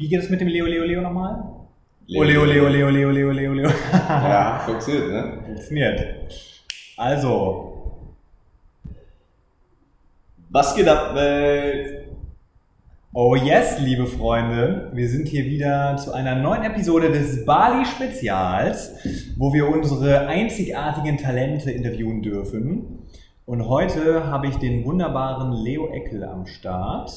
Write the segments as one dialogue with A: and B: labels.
A: Wie geht es mit dem Leo Leo Leo nochmal?
B: Leo.
A: Ole, ole, ole, ole, ole, ole, ole.
B: Ja, funktioniert, ne?
A: Funktioniert. Also,
B: Was geht ab, Welt?
A: Oh yes, liebe Freunde, wir sind hier wieder zu einer neuen Episode des Bali Spezials, wo wir unsere einzigartigen Talente interviewen dürfen. Und heute habe ich den wunderbaren Leo Eckel am Start.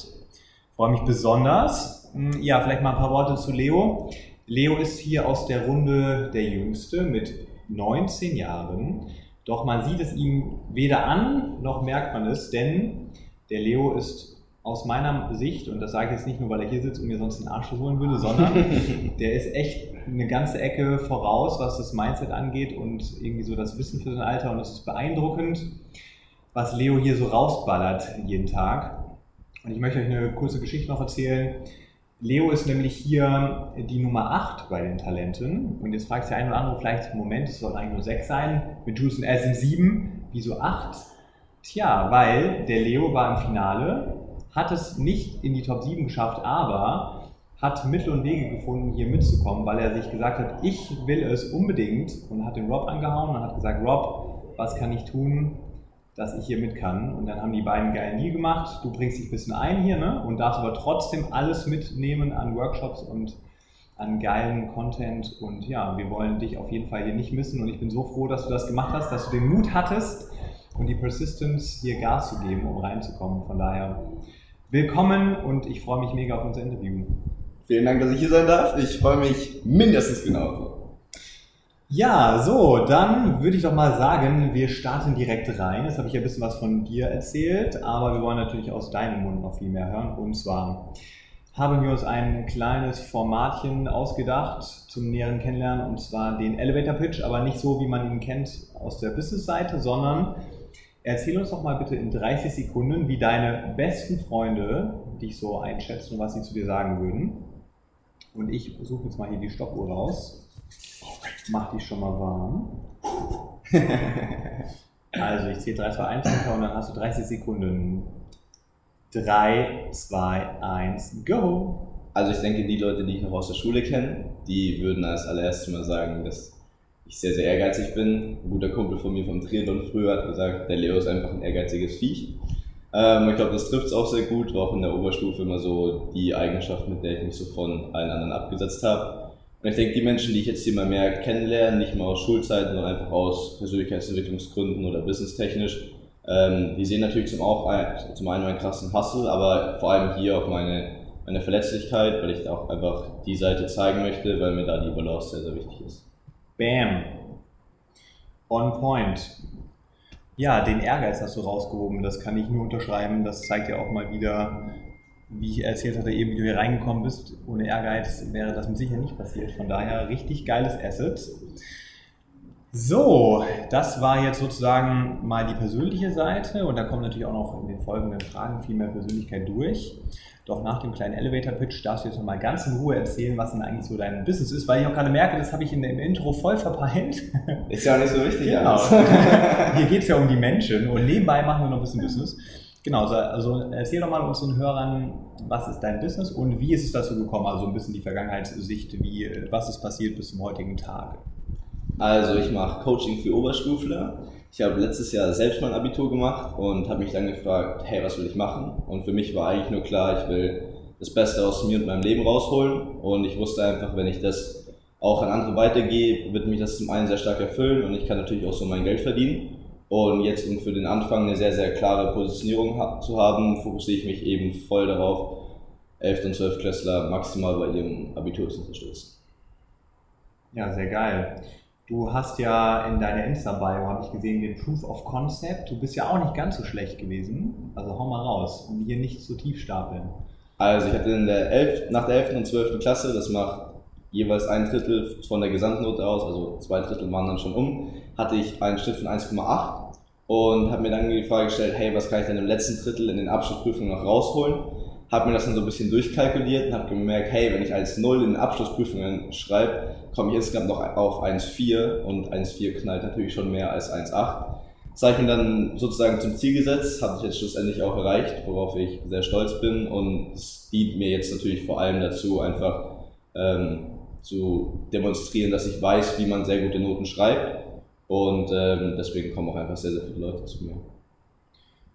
A: Freue mich besonders. Hm, Ja, vielleicht mal ein paar Worte zu Leo. Leo ist hier aus der Runde der Jüngste mit 19 Jahren. Doch man sieht es ihm weder an, noch merkt man es, denn der Leo ist aus meiner Sicht, und das sage ich jetzt nicht nur, weil er hier sitzt und mir sonst den Arsch holen würde, sondern der ist echt eine ganze Ecke voraus, was das Mindset angeht und irgendwie so das Wissen für sein Alter. Und es ist beeindruckend, was Leo hier so rausballert jeden Tag. Und ich möchte euch eine kurze Geschichte noch erzählen. Leo ist nämlich hier die Nummer 8 bei den Talenten. Und jetzt fragt sich der eine oder andere vielleicht, Moment, es soll eigentlich nur 6 sein. Mit Juice und er sind 7. Wieso 8? Tja, weil der Leo war im Finale, hat es nicht in die Top 7 geschafft, aber hat Mittel und Wege gefunden, hier mitzukommen, weil er sich gesagt hat, ich will es unbedingt und hat den Rob angehauen und hat gesagt, Rob, was kann ich tun, dass ich hier mit kann? Und dann haben die beiden einen geilen Deal gemacht. Du bringst dich ein bisschen ein hier, ne? Und darfst aber trotzdem alles mitnehmen an Workshops und an geilen Content. Und ja, wir wollen dich auf jeden Fall hier nicht missen. Und ich bin so froh, dass du das gemacht hast, dass du den Mut hattest und die Persistence, hier Gas zu geben, um reinzukommen. Von daher willkommen und ich freue mich mega auf unser Interview.
B: Vielen Dank, dass ich hier sein darf. Ich freue mich mindestens genauso.
A: Ja, so, dann würde ich doch mal sagen, wir starten direkt rein. Jetzt habe ich ja ein bisschen was von dir erzählt, aber wir wollen natürlich aus deinem Mund noch viel mehr hören. Und zwar haben wir uns ein kleines Formatchen ausgedacht zum näheren Kennenlernen, und zwar den Elevator Pitch, aber nicht so, wie man ihn kennt aus der Business-Seite, sondern erzähl uns doch mal bitte in 30 Sekunden, wie deine besten Freunde dich so einschätzen und was sie zu dir sagen würden. Und ich suche jetzt mal hier die Stoppuhr raus. Mach dich schon mal warm. also ich zähle 3, 2, 1 runter und dann hast du 30 Sekunden. 3, 2, 1, go!
B: Also ich denke, die Leute, die ich noch aus der Schule kenne, die würden als allererstes mal sagen, dass ich sehr, sehr ehrgeizig bin. Ein guter Kumpel von mir vom Triathlon früher hat gesagt, der Leo ist einfach ein ehrgeiziges Viech. Ähm, ich glaube, das trifft es auch sehr gut, war auch in der Oberstufe immer so die Eigenschaft, mit der ich mich so von allen anderen abgesetzt habe. Und ich denke, die Menschen, die ich jetzt hier mal mehr kennenlerne, nicht mal aus Schulzeiten, sondern einfach aus Persönlichkeitsentwicklungsgründen oder businesstechnisch, ähm, die sehen natürlich zum, auch ein, zum einen meinen krassen Hustle, aber vor allem hier auch meine, meine Verletzlichkeit, weil ich auch einfach die Seite zeigen möchte, weil mir da die Balance sehr, sehr wichtig ist.
A: Bam! On point. Ja, den Ehrgeiz hast du rausgehoben, das kann ich nur unterschreiben. Das zeigt ja auch mal wieder, wie ich erzählt hatte, eben wie du hier reingekommen bist. Ohne Ehrgeiz wäre das mit Sicherheit nicht passiert. Von daher richtig geiles Asset. So, das war jetzt sozusagen mal die persönliche Seite und da kommt natürlich auch noch in den folgenden Fragen viel mehr Persönlichkeit durch. Doch nach dem kleinen Elevator-Pitch darfst du jetzt nochmal ganz in Ruhe erzählen, was denn eigentlich so dein Business ist, weil ich auch gerade merke, das habe ich in, im Intro voll verpeilt.
B: Ist ja auch nicht so wichtig.
A: Genau. Hier geht es ja um die Menschen und nebenbei machen wir noch ein bisschen Business. Genau, so- also erzähl doch mal unseren Hörern, was ist dein Business und wie ist es dazu gekommen? Also ein bisschen die Vergangenheitssicht, wie, was ist passiert bis zum heutigen Tag.
B: Also ich mache Coaching für Oberstufler. Ich habe letztes Jahr selbst mein Abitur gemacht und habe mich dann gefragt, hey, was will ich machen? Und für mich war eigentlich nur klar, ich will das Beste aus mir und meinem Leben rausholen. Und ich wusste einfach, wenn ich das auch an andere weitergehe, wird mich das zum einen sehr stark erfüllen und ich kann natürlich auch so mein Geld verdienen. Und jetzt, um für den Anfang eine sehr, sehr klare Positionierung zu haben, fokussiere ich mich eben voll darauf, 11. und 12. Klässler maximal bei ihrem Abitur zu unterstützen.
A: Ja, sehr geil. Du hast ja in deiner Insta-Bio, habe ich gesehen, den Proof of Concept. Du bist ja auch nicht ganz so schlecht gewesen. Also hau mal raus, um hier nicht zu tief stapeln.
B: Also ich hatte in der 11, nach der 11. und 12. Klasse, das macht jeweils ein Drittel von der Gesamtnote aus, also zwei Drittel waren dann schon um, hatte ich einen Schnitt von 1,8 und habe mir dann die Frage gestellt, hey, was kann ich denn im letzten Drittel in den Abschlussprüfungen noch rausholen? Habe mir das dann so ein bisschen durchkalkuliert und habe gemerkt, hey, wenn ich 1,0 in den Abschlussprüfungen schreibe, komme ich insgesamt noch auf 1,4 und 1,4 knallt natürlich schon mehr als 1,8. Das habe ich mir dann sozusagen zum Ziel gesetzt, habe ich jetzt schlussendlich auch erreicht, worauf ich sehr stolz bin und es dient mir jetzt natürlich vor allem dazu, einfach ähm, zu demonstrieren, dass ich weiß, wie man sehr gute Noten schreibt und ähm, deswegen kommen auch einfach sehr, sehr viele Leute zu mir.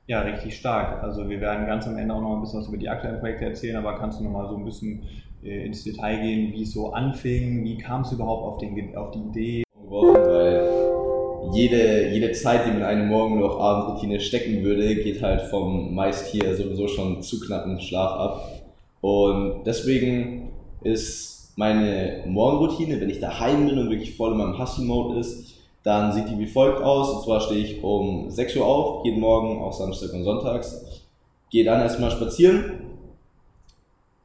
A: Ja, richtig stark. Also wir werden ganz am Ende auch noch ein bisschen was über die aktuellen Projekte erzählen, aber kannst du noch mal so ein bisschen äh, ins Detail gehen, wie es so anfing, wie kam es überhaupt auf, den, auf die Idee?
B: Weil jede, jede Zeit, die man in eine Morgen- oder Abendroutine stecken würde, geht halt vom meist hier sowieso schon zu knappen Schlaf ab. Und deswegen ist meine Morgenroutine, wenn ich daheim bin und wirklich voll in meinem Hustle-Mode ist, dann sieht die wie folgt aus. Und zwar stehe ich um 6 Uhr auf, jeden Morgen, auch Samstag und Sonntags. Gehe dann erstmal spazieren.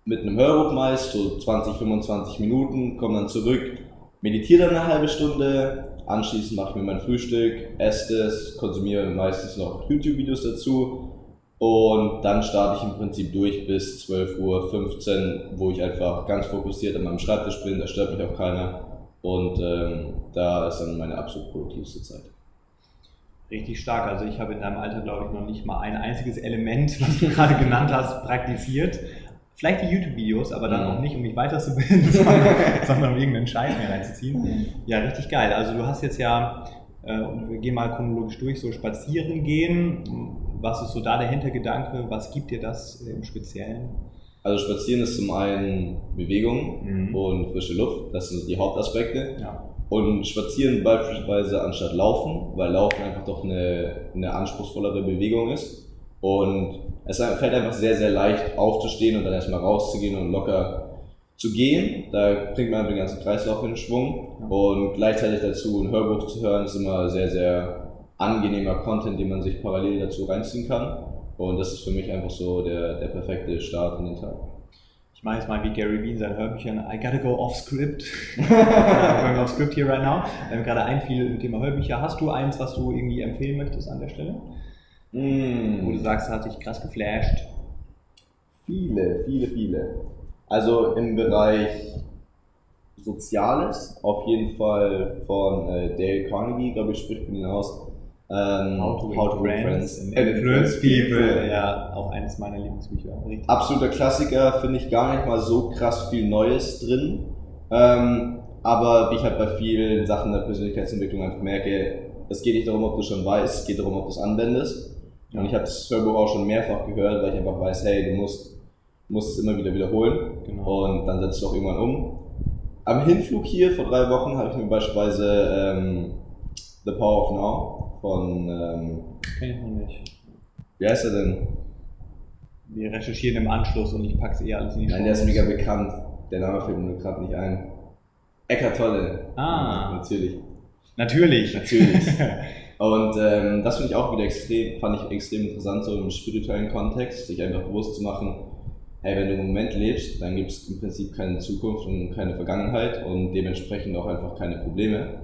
B: Mit einem Hörbuch meist, so 20, 25 Minuten, komme dann zurück, meditiere dann eine halbe Stunde, Anschließend mache ich mir mein Frühstück, esse es, konsumiere meistens noch YouTube-Videos dazu und dann starte ich im Prinzip durch bis 12.15 Uhr, wo ich einfach ganz fokussiert an meinem Schreibtisch bin, da stört mich auch keiner und ähm, da ist dann meine absolut produktivste Zeit.
A: Richtig stark. Also ich habe in deinem Alter, glaube ich, noch nicht mal ein einziges Element, was du gerade genannt hast, praktiziert. Vielleicht die YouTube-Videos, aber dann auch mhm. nicht, um mich weiterzubilden, sondern, sondern um irgendeinen Scheiß mehr reinzuziehen. Ja, richtig geil. Also du hast jetzt ja, äh, wir gehen mal chronologisch durch, so spazieren gehen. Was ist so da der Hintergedanke? Was gibt dir das im Speziellen?
B: Also spazieren ist zum einen Bewegung mhm. und frische Luft, das sind die Hauptaspekte. Ja. Und spazieren beispielsweise anstatt laufen, weil Laufen einfach doch eine, eine anspruchsvollere Bewegung ist. Und es fällt einfach sehr, sehr leicht aufzustehen und dann erstmal rauszugehen und locker zu gehen. Da bringt man den ganzen Kreislauf in Schwung. Und gleichzeitig dazu ein Hörbuch zu hören, ist immer sehr, sehr angenehmer Content, den man sich parallel dazu reinziehen kann. Und das ist für mich einfach so der, der perfekte Start in den Tag.
A: Ich mache jetzt mal wie Gary Vee in seinen Hörbüchern, I gotta go off script. I'm going off script here right now. Wir haben gerade ein viel Thema Hörbücher. Hast du eins, was du irgendwie empfehlen möchtest an der Stelle? Mm. Wo du sagst, hat dich krass geflasht?
B: Viele, viele, viele. Also im Bereich Soziales, auf jeden Fall von äh, Dale Carnegie, glaube ich, spricht man ihn aus.
A: Ähm, How to, How to Friends, friends Influence People. people. Ja, auch eines meiner Lieblingsbücher.
B: Richtig. Absoluter Klassiker, finde ich gar nicht mal so krass viel Neues drin. Ähm, aber wie ich halt bei vielen Sachen der Persönlichkeitsentwicklung einfach merke, es geht nicht darum, ob du schon weißt, es geht darum, ob du es anwendest. Und ich habe das Hörbuch auch schon mehrfach gehört, weil ich einfach weiß, hey, du musst, musst es immer wieder wiederholen genau. und dann setzt du auch irgendwann um. Am Hinflug hier vor drei Wochen habe ich mir beispielsweise ähm, The Power of Now von. Ähm,
A: Kenn ich noch nicht.
B: Wie heißt er denn?
A: Wir recherchieren im Anschluss und ich packe es eh alles in die
B: Nein, der ist mega bekannt. Der Name fällt mir gerade nicht ein. Eckart Tolle.
A: Ah.
B: Ja, natürlich.
A: Natürlich.
B: Natürlich. Und ähm, das finde ich auch wieder extrem, fand ich extrem interessant, so im spirituellen Kontext, sich einfach bewusst zu machen, hey, wenn du im Moment lebst, dann gibt es im Prinzip keine Zukunft und keine Vergangenheit und dementsprechend auch einfach keine Probleme.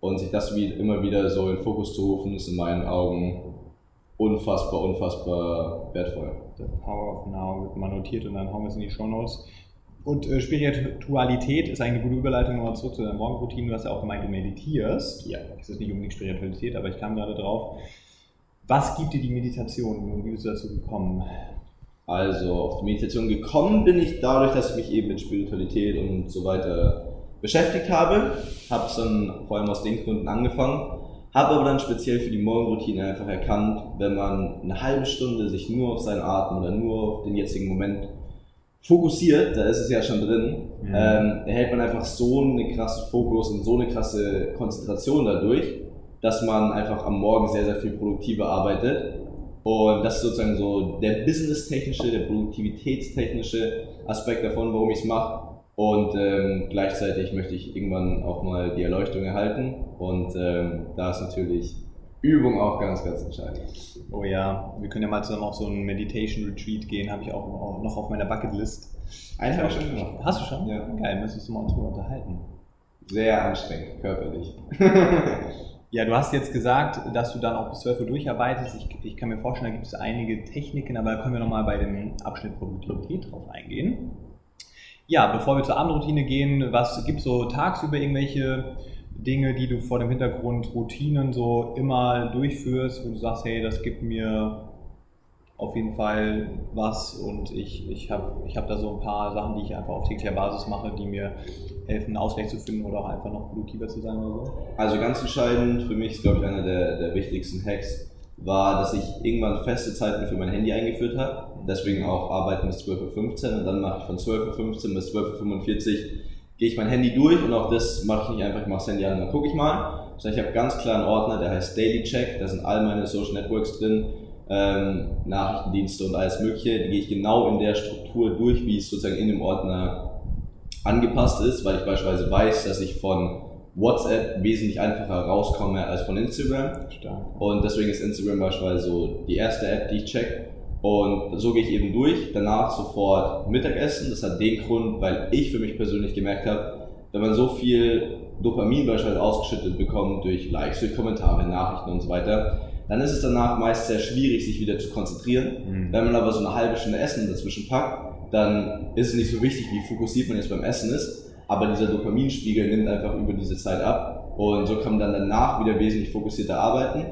B: Und sich das wie immer wieder so in den Fokus zu rufen, ist in meinen Augen unfassbar, unfassbar wertvoll.
A: The Power of Now wird mal notiert und dann hauen wir es in die Show Notes. Und äh, Spiritualität ist eine gute Überleitung nochmal zurück zu deiner Morgenroutine. Du hast ja auch gemeint, du meditierst. Ja. Das ist nicht unbedingt Spiritualität, aber ich kam gerade drauf. Was gibt dir die Meditation und wie bist du dazu gekommen?
B: Also auf die Meditation gekommen bin ich dadurch, dass ich mich eben mit Spiritualität und so weiter beschäftigt habe. Habe es dann vor allem aus den Gründen angefangen. Habe aber dann speziell für die Morgenroutine einfach erkannt, wenn man eine halbe Stunde sich nur auf seinen Atem oder nur auf den jetzigen Moment fokussiert, da ist es ja schon drin, mhm. ähm, erhält man einfach so einen krassen Fokus und so eine krasse Konzentration dadurch, dass man einfach am Morgen sehr, sehr viel produktiver arbeitet. Und das ist sozusagen so der businesstechnische, der produktivitätstechnische Aspekt davon, warum ich es mache. Und ähm, gleichzeitig möchte ich irgendwann auch mal die Erleuchtung erhalten. Und ähm, da ist natürlich Übung auch ganz, ganz entscheidend.
A: Oh ja, wir können ja mal zusammen auf so einen Meditation Retreat gehen, habe ich auch noch auf meiner Bucketlist.
B: Einen habe ich schon gemacht.
A: Hast du schon?
B: Ja.
A: Geil, müsstest du mal uns drüber unterhalten.
B: Sehr anstrengend, körperlich.
A: Ja, du hast jetzt gesagt, dass du dann auch bis 12 Uhr durcharbeitest. Ich, ich kann mir vorstellen, da gibt es einige Techniken, aber da können wir nochmal bei dem Abschnitt Produktivität drauf eingehen. Ja, bevor wir zur Abendroutine gehen, was gibt es so tagsüber irgendwelche Dinge, die du vor dem Hintergrund Routinen so immer durchführst, wo du sagst, hey, das gibt mir auf jeden Fall was und ich, ich habe ich hab da so ein paar Sachen, die ich einfach auf täglicher Basis mache, die mir helfen, Ausgleich zu finden oder auch einfach noch produktiver zu sein oder so?
B: Also ganz entscheidend für mich ist, glaube ich, einer der, der wichtigsten Hacks, war, dass ich irgendwann feste Zeiten für mein Handy eingeführt habe. Deswegen auch arbeiten bis 12.15 Uhr und dann mache ich von 12.15 Uhr bis 12.45 Uhr gehe ich mein Handy durch und auch das mache ich nicht einfach, ich mache das Handy an und dann gucke ich mal. Sondern ich habe ganz klar einen Ordner, der heißt Daily Check, da sind all meine Social Networks drin, ähm, Nachrichtendienste und alles mögliche. Die gehe ich genau in der Struktur durch, wie es sozusagen in dem Ordner angepasst ist, weil ich beispielsweise weiß, dass ich von WhatsApp wesentlich einfacher rauskomme als von Instagram.
A: Stark.
B: Und deswegen ist Instagram beispielsweise so die erste App, die ich check. Und so gehe ich eben durch. Danach sofort Mittagessen. Das hat den Grund, weil ich für mich persönlich gemerkt habe, wenn man so viel Dopamin beispielsweise ausgeschüttet bekommt durch Likes, durch Kommentare, Nachrichten und so weiter, dann ist es danach meist sehr schwierig, sich wieder zu konzentrieren.
A: Mhm.
B: Wenn man aber so eine halbe Stunde Essen dazwischen packt, dann ist es nicht so wichtig, wie fokussiert man jetzt beim Essen ist, aber dieser Dopaminspiegel nimmt einfach über diese Zeit ab und so kann man dann danach wieder wesentlich fokussierter arbeiten.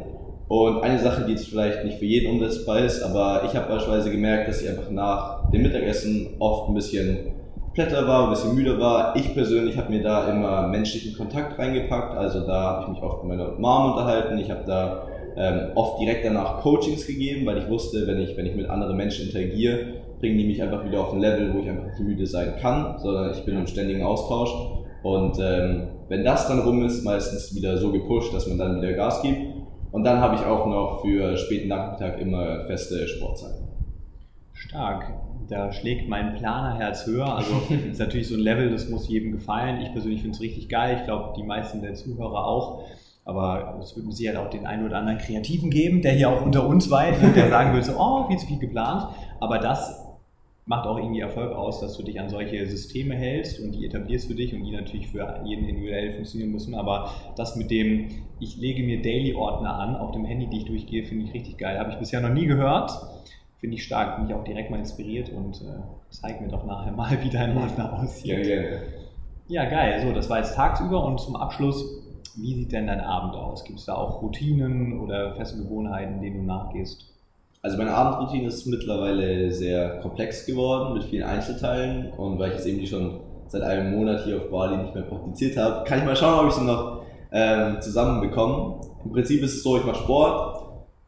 B: Und eine Sache, die jetzt vielleicht nicht für jeden umsetzbar ist, aber ich habe beispielsweise gemerkt, dass ich einfach nach dem Mittagessen oft ein bisschen plätter war, ein bisschen müde war. Ich persönlich habe mir da immer menschlichen Kontakt reingepackt, also da habe ich mich oft mit meiner Mom unterhalten, ich habe da ähm, oft direkt danach Coachings gegeben, weil ich wusste, wenn ich, wenn ich mit anderen Menschen interagiere, bringen die mich einfach wieder auf ein Level, wo ich einfach nicht müde sein kann, sondern ich bin im ständigen Austausch. Und ähm, wenn das dann rum ist, meistens wieder so gepusht, dass man dann wieder Gas gibt. Und dann habe ich auch noch für späten Nachmittag immer feste Sportzeiten.
A: Stark. Da schlägt mein Planerherz höher. Also das ist natürlich so ein Level, das muss jedem gefallen. Ich persönlich finde es richtig geil. Ich glaube, die meisten der Zuhörer auch. Aber es wird mit Sicherheit auch den einen oder anderen Kreativen geben, der hier auch unter uns weit, ne, der sagen würde, so, oh, viel zu viel geplant. Aber das macht auch irgendwie Erfolg aus, dass du dich an solche Systeme hältst und die etablierst für dich und die natürlich für jeden individuell funktionieren müssen. Aber das mit dem, ich lege mir Daily-Ordner an auf dem Handy, die ich durchgehe, finde ich richtig geil. Habe ich bisher noch nie gehört. Finde ich stark, bin ich auch direkt mal inspiriert und äh, zeig mir doch nachher mal, wie dein Ordner aussieht.
B: gerne.
A: Ja, geil. So, das war jetzt tagsüber und zum Abschluss, wie sieht denn dein Abend aus? Gibt es da auch Routinen oder feste Gewohnheiten, denen du nachgehst?
B: Also meine Abendroutine ist mittlerweile sehr komplex geworden mit vielen Einzelteilen und weil ich es eben schon seit einem Monat hier auf Bali nicht mehr praktiziert habe, kann ich mal schauen, ob ich sie noch ähm, zusammenbekomme. Im Prinzip ist es so, ich mache Sport,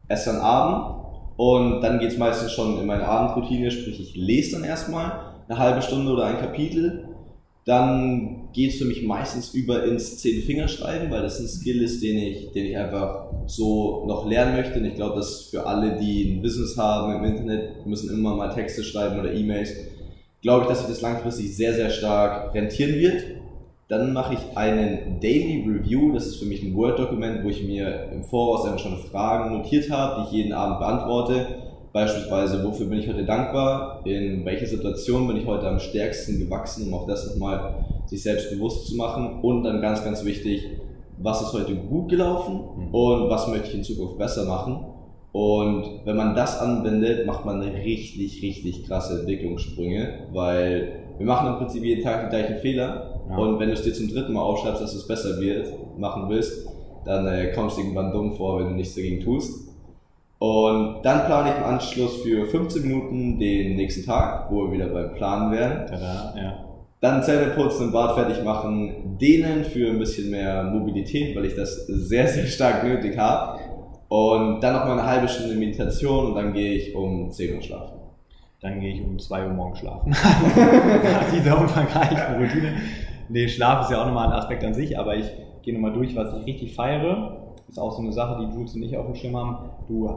B: esse dann Abend und dann geht es meistens schon in meine Abendroutine, sprich ich lese dann erstmal eine halbe Stunde oder ein Kapitel dann geht es für mich meistens über ins Zehn-Fingerschreiben, weil das ein Skill ist, den ich, den ich einfach so noch lernen möchte. Und ich glaube, dass für alle, die ein Business haben im Internet, müssen immer mal Texte schreiben oder E-Mails, glaube ich, dass sich das langfristig sehr, sehr stark rentieren wird. Dann mache ich einen Daily Review. Das ist für mich ein Word-Dokument, wo ich mir im Voraus einfach schon Fragen notiert habe, die ich jeden Abend beantworte Beispielsweise, wofür bin ich heute dankbar? In welcher Situation bin ich heute am stärksten gewachsen, um auch das nochmal sich selbst bewusst zu machen? Und dann ganz, ganz wichtig, was ist heute gut gelaufen
A: Mhm.
B: und was möchte ich in Zukunft besser machen? Und wenn man das anwendet, macht man richtig, richtig krasse Entwicklungssprünge, weil wir machen im Prinzip jeden Tag die gleichen Fehler.
A: Ja.
B: Und wenn du es dir zum dritten Mal aufschreibst, dass es besser wird, machen willst, dann äh, kommst du irgendwann dumm vor, wenn du nichts dagegen tust. Und dann plane ich im Anschluss für 15 Minuten den nächsten Tag, wo wir wieder beim Planen wären.
A: Tada, ja.
B: Dann Zähne putzen, den Bart fertig machen, dehnen für ein bisschen mehr Mobilität, weil ich das sehr, sehr stark nötig habe. Und dann noch mal eine halbe Stunde Meditation und dann gehe ich um 10 Uhr schlafen.
A: Dann gehe ich um 2 Uhr morgens schlafen. Nach dieser umfangreichen Routine. Nee, Schlaf ist ja auch nochmal ein Aspekt an sich, aber ich gehe nochmal durch, was ich richtig feiere. Ist auch so eine Sache, die Jules und ich auf dem Schirm haben. Du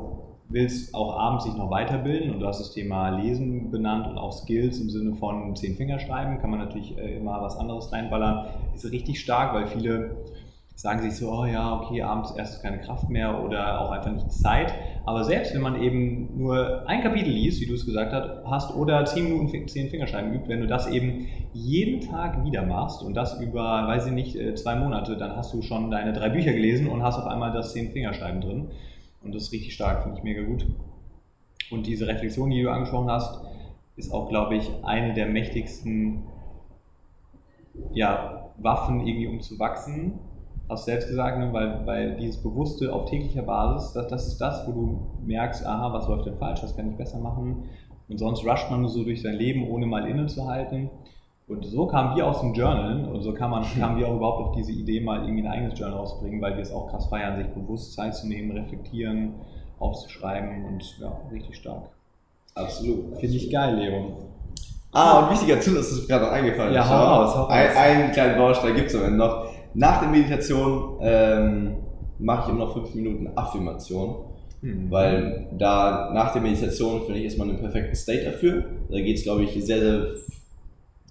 A: willst auch abends sich noch weiterbilden und du hast das Thema Lesen benannt und auch Skills im Sinne von zehn Finger schreiben, kann man natürlich äh, immer was anderes reinballern. Ist richtig stark, weil viele sagen sich so, oh ja, okay, abends erst keine Kraft mehr oder auch einfach nicht Zeit. Aber selbst wenn man eben nur ein Kapitel liest, wie du es gesagt hast, oder zehn Minuten zehn Fingerschreiben übt, wenn du das eben jeden Tag wieder machst und das über, weiß ich nicht, äh, zwei Monate, dann hast du schon deine drei Bücher gelesen und hast auf einmal das zehn Fingerschreiben drin. Und das ist richtig stark, finde ich mega gut. Und diese Reflexion, die du angesprochen hast, ist auch, glaube ich, eine der mächtigsten ja, Waffen, irgendwie um zu wachsen hast selbst gesagt, ne, weil, weil dieses Bewusste auf täglicher Basis, das, das ist das, wo du merkst, aha, was läuft denn falsch, was kann ich besser machen. Und sonst rusht man nur so durch sein Leben, ohne mal innezuhalten. Und so kamen wir aus dem Journal und so kam man, kamen wir auch überhaupt auf diese Idee, mal irgendwie ein eigenes Journal rauszubringen, weil wir es auch krass feiern, sich bewusst Zeit zu nehmen, reflektieren, aufzuschreiben und ja, richtig stark.
B: Absolut.
A: Finde ich geil, Leon.
B: Ah, und wichtiger Zusatz ist gerade noch eingefallen.
A: Ja, hau raus, hau raus.
B: Ein, einen kleinen Baustein gibt es am Ende noch. Nach der Meditation ähm, mache ich immer noch fünf Minuten Affirmation. Mhm. Weil da nach der Meditation, finde ich, ist man im perfekten State dafür. Da geht es, glaube ich, sehr, sehr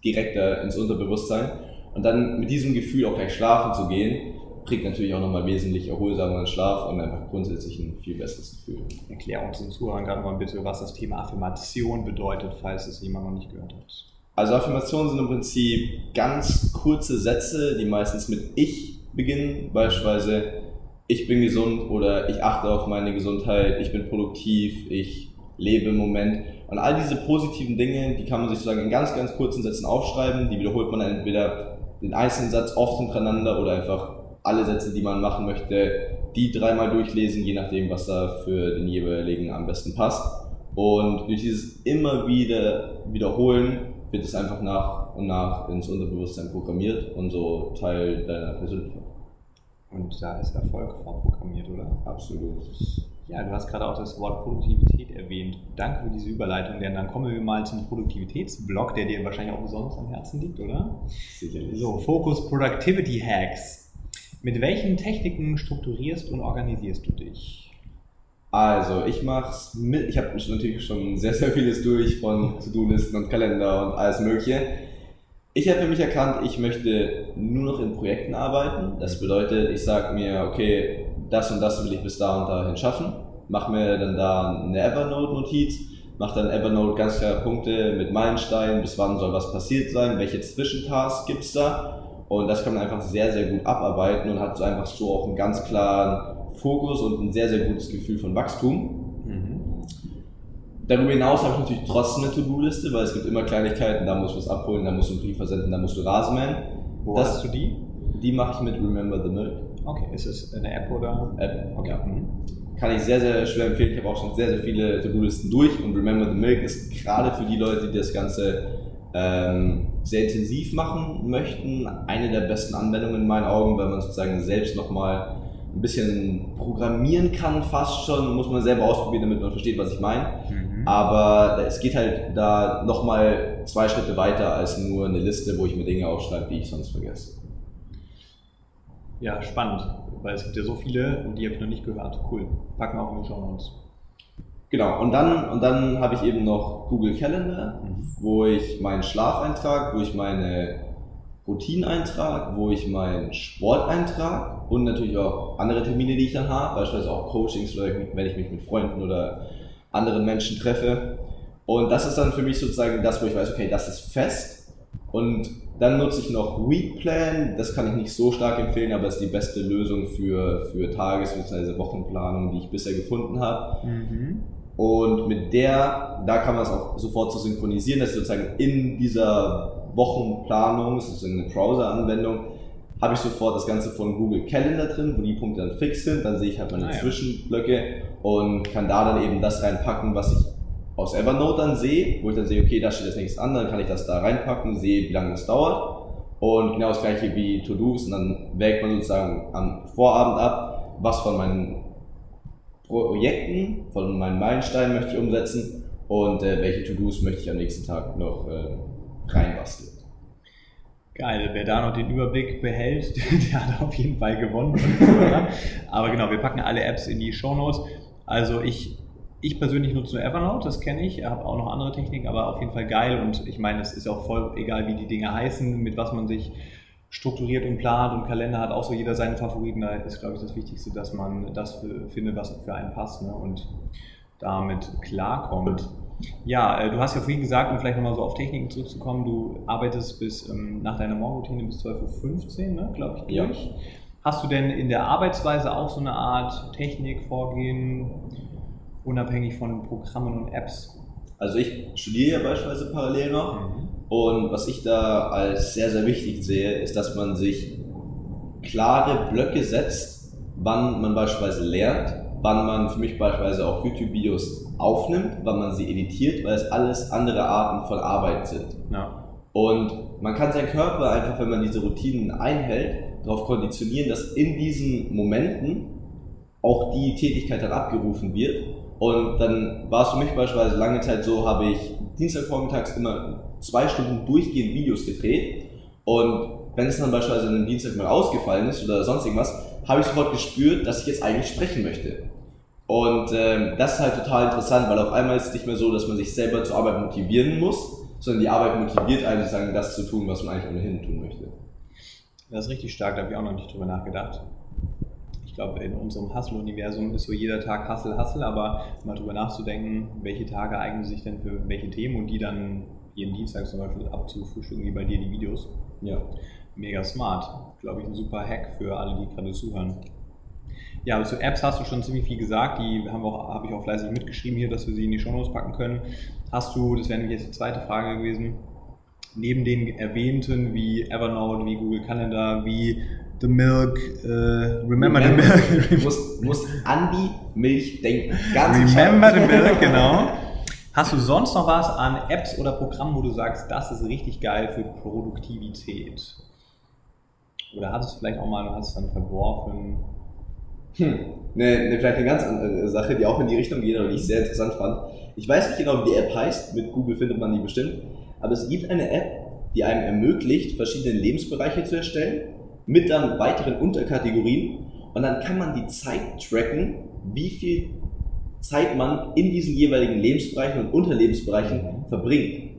B: direkter ins Unterbewusstsein. Und dann mit diesem Gefühl auch gleich schlafen zu gehen, bringt natürlich auch nochmal wesentlich erholsameren Schlaf und einfach grundsätzlich ein viel besseres Gefühl.
A: Erklär uns den Zuhörern gerade mal bitte, was das Thema Affirmation bedeutet, falls es jemand noch nicht gehört hat.
B: Also Affirmationen sind im Prinzip ganz kurze Sätze, die meistens mit Ich beginnen, beispielsweise ich bin gesund oder ich achte auf meine Gesundheit, ich bin produktiv, ich lebe im Moment. Und all diese positiven Dinge, die kann man sich sozusagen in ganz, ganz kurzen Sätzen aufschreiben. Die wiederholt man entweder den einzelnen Satz oft hintereinander oder einfach alle Sätze, die man machen möchte, die dreimal durchlesen, je nachdem, was da für den jeweiligen am besten passt. Und durch dieses immer wieder wiederholen wird es einfach nach und nach ins Unterbewusstsein programmiert und so Teil deiner Persönlichkeit.
A: Und da ist Erfolg vorprogrammiert, oder?
B: Absolut.
A: Ja, du hast gerade auch das Wort Produktivität erwähnt. Danke für diese Überleitung, denn dann kommen wir mal zum Produktivitätsblock, der dir wahrscheinlich auch besonders am Herzen liegt, oder?
B: Sicherlich.
A: So, Focus Productivity Hacks. Mit welchen Techniken strukturierst und organisierst du dich?
B: Also, ich mach's mit, ich habe natürlich schon sehr, sehr vieles durch von To-Do-Listen und Kalender und alles Mögliche. Ich habe für mich erkannt, ich möchte nur noch in Projekten arbeiten. Das bedeutet, ich sage mir, okay, das und das will ich bis da und dahin schaffen. Mache mir dann da eine Evernote-Notiz, mache dann Evernote ganz klare Punkte mit Meilensteinen, bis wann soll was passiert sein, welche Zwischentasks gibt's da. Und das kann man einfach sehr, sehr gut abarbeiten und hat so einfach so auch einen ganz klaren Fokus und ein sehr, sehr gutes Gefühl von Wachstum. Mhm. Darüber hinaus habe ich natürlich trotzdem eine To-Do-Liste, weil es gibt immer Kleinigkeiten, da musst du was abholen, da musst du einen Brief versenden, da musst du Rasen mähen.
A: Wo das, hast du die?
B: Die mache ich mit Remember the Milk.
A: Okay, ist es eine App oder?
B: App, okay. Mhm. Kann ich sehr, sehr schwer empfehlen. Ich habe auch schon sehr, sehr viele To-Do-Listen durch und Remember the Milk ist gerade für die Leute, die das Ganze ähm, sehr intensiv machen möchten, eine der besten Anwendungen in meinen Augen, weil man sozusagen selbst nochmal ein bisschen programmieren kann, fast schon, muss man selber ausprobieren, damit man versteht, was ich meine. Mhm. Aber es geht halt da nochmal zwei Schritte weiter als nur eine Liste, wo ich mir Dinge aufschreibe, die ich sonst vergesse.
A: Ja, spannend, weil es gibt ja so viele und die habe ich noch nicht gehört. Cool. Packen wir auch in die Show Notes.
B: Genau, und dann, und dann habe ich eben noch Google Calendar, wo ich meinen Schlaf eintrage, wo ich meine Routineintrag, wo ich meinen Sport eintrage und natürlich auch andere Termine, die ich dann habe, beispielsweise auch Coachings wenn ich mich mit Freunden oder anderen Menschen treffe. Und das ist dann für mich sozusagen das, wo ich weiß, okay, das ist fest. Und dann nutze ich noch Weekplan, das kann ich nicht so stark empfehlen, aber es ist die beste Lösung für, für Tages- bzw. Wochenplanung, die ich bisher gefunden habe. Mhm. Und mit der, da kann man es auch sofort zu so synchronisieren, dass sozusagen in dieser Wochenplanung, das ist eine Browser-Anwendung, habe ich sofort das Ganze von Google Calendar drin, wo die Punkte dann fix sind. Dann sehe ich halt meine ah, ja. Zwischenblöcke und kann da dann eben das reinpacken, was ich aus Evernote dann sehe, wo ich dann sehe, okay, da steht das nächstes an, dann kann ich das da reinpacken, sehe, wie lange das dauert. Und genau das gleiche wie To-Dos und dann wägt man sozusagen am Vorabend ab, was von meinen Projekten, von meinen Meilensteinen möchte ich umsetzen und äh, welche To-Dos möchte ich am nächsten Tag noch äh, reinbastelt.
A: Geil, wer da noch den Überblick behält, der hat auf jeden Fall gewonnen. Aber genau, wir packen alle Apps in die Show Notes. Also ich ich persönlich nutze nur Evernote, das kenne ich. Ich habe auch noch andere Techniken, aber auf jeden Fall geil. Und ich meine, es ist auch voll egal, wie die Dinge heißen, mit was man sich strukturiert und plant und Kalender hat auch so jeder seinen Favoriten. Da ist, glaube ich, das Wichtigste, dass man das findet, was für einen passt ne? und damit klarkommt. Ja, äh, du hast ja vorhin gesagt, um vielleicht nochmal so auf Techniken zurückzukommen, du arbeitest bis ähm, nach deiner Morgenroutine bis 12.15 Uhr, ne, glaube ich, durch. Ja. Hast du denn in der Arbeitsweise auch so eine Art Technik, Vorgehen, unabhängig von Programmen und Apps?
B: Also ich studiere ja beispielsweise parallel noch mhm. und was ich da als sehr, sehr wichtig sehe, ist, dass man sich klare Blöcke setzt, wann man beispielsweise lernt, wann man für mich beispielsweise auch YouTube-Videos aufnimmt, wann man sie editiert, weil es alles andere Arten von Arbeit sind. Ja. Und man kann seinen Körper einfach, wenn man diese Routinen einhält, darauf konditionieren, dass in diesen Momenten auch die Tätigkeit dann abgerufen wird und dann war es für mich beispielsweise lange Zeit so, habe ich Dienstagvormittags immer zwei Stunden durchgehend Videos gedreht. Und wenn es dann beispielsweise an einem Dienstag mal ausgefallen ist oder sonst irgendwas, habe ich sofort gespürt, dass ich jetzt eigentlich sprechen möchte. Und ähm, das ist halt total interessant, weil auf einmal ist es nicht mehr so, dass man sich selber zur Arbeit motivieren muss, sondern die Arbeit motiviert einen sozusagen das zu tun, was man eigentlich ohnehin tun möchte.
A: Das ist richtig stark, da habe ich auch noch nicht drüber nachgedacht ich glaube, in unserem Hustle-Universum ist so jeder Tag Hustle, Hustle, aber mal drüber nachzudenken, welche Tage eignen sich denn für welche Themen und die dann jeden Dienstag zum Beispiel abzufrühstücken, wie bei dir die Videos. Ja. Mega smart. Glaube ich, ein super Hack für alle, die gerade zuhören. Ja, zu Apps hast du schon ziemlich viel gesagt. Die haben auch, habe ich auch fleißig mitgeschrieben hier, dass wir sie in die Shownotes packen können. Hast du, das wäre nämlich jetzt die zweite Frage gewesen, neben den erwähnten wie Evernote, wie Google Calendar, wie The Milk, uh, Remember, remember, the Milk.
B: du musst, musst an die Milch denken.
A: Ganz remember the Milk, genau. Hast du sonst noch was an Apps oder Programmen, wo du sagst, das ist richtig geil für Produktivität? Oder hattest du vielleicht auch mal, du hast es dann verworfen?
B: Hm, ne, ne, vielleicht eine ganz andere Sache, die auch in die Richtung geht und die ich sehr interessant fand. Ich weiß nicht genau, wie die App heißt, mit Google findet man die bestimmt, aber es gibt eine App, die einem ermöglicht, verschiedene Lebensbereiche zu erstellen mit dann weiteren Unterkategorien und dann kann man die Zeit tracken, wie viel Zeit man in diesen jeweiligen Lebensbereichen und Unterlebensbereichen verbringt.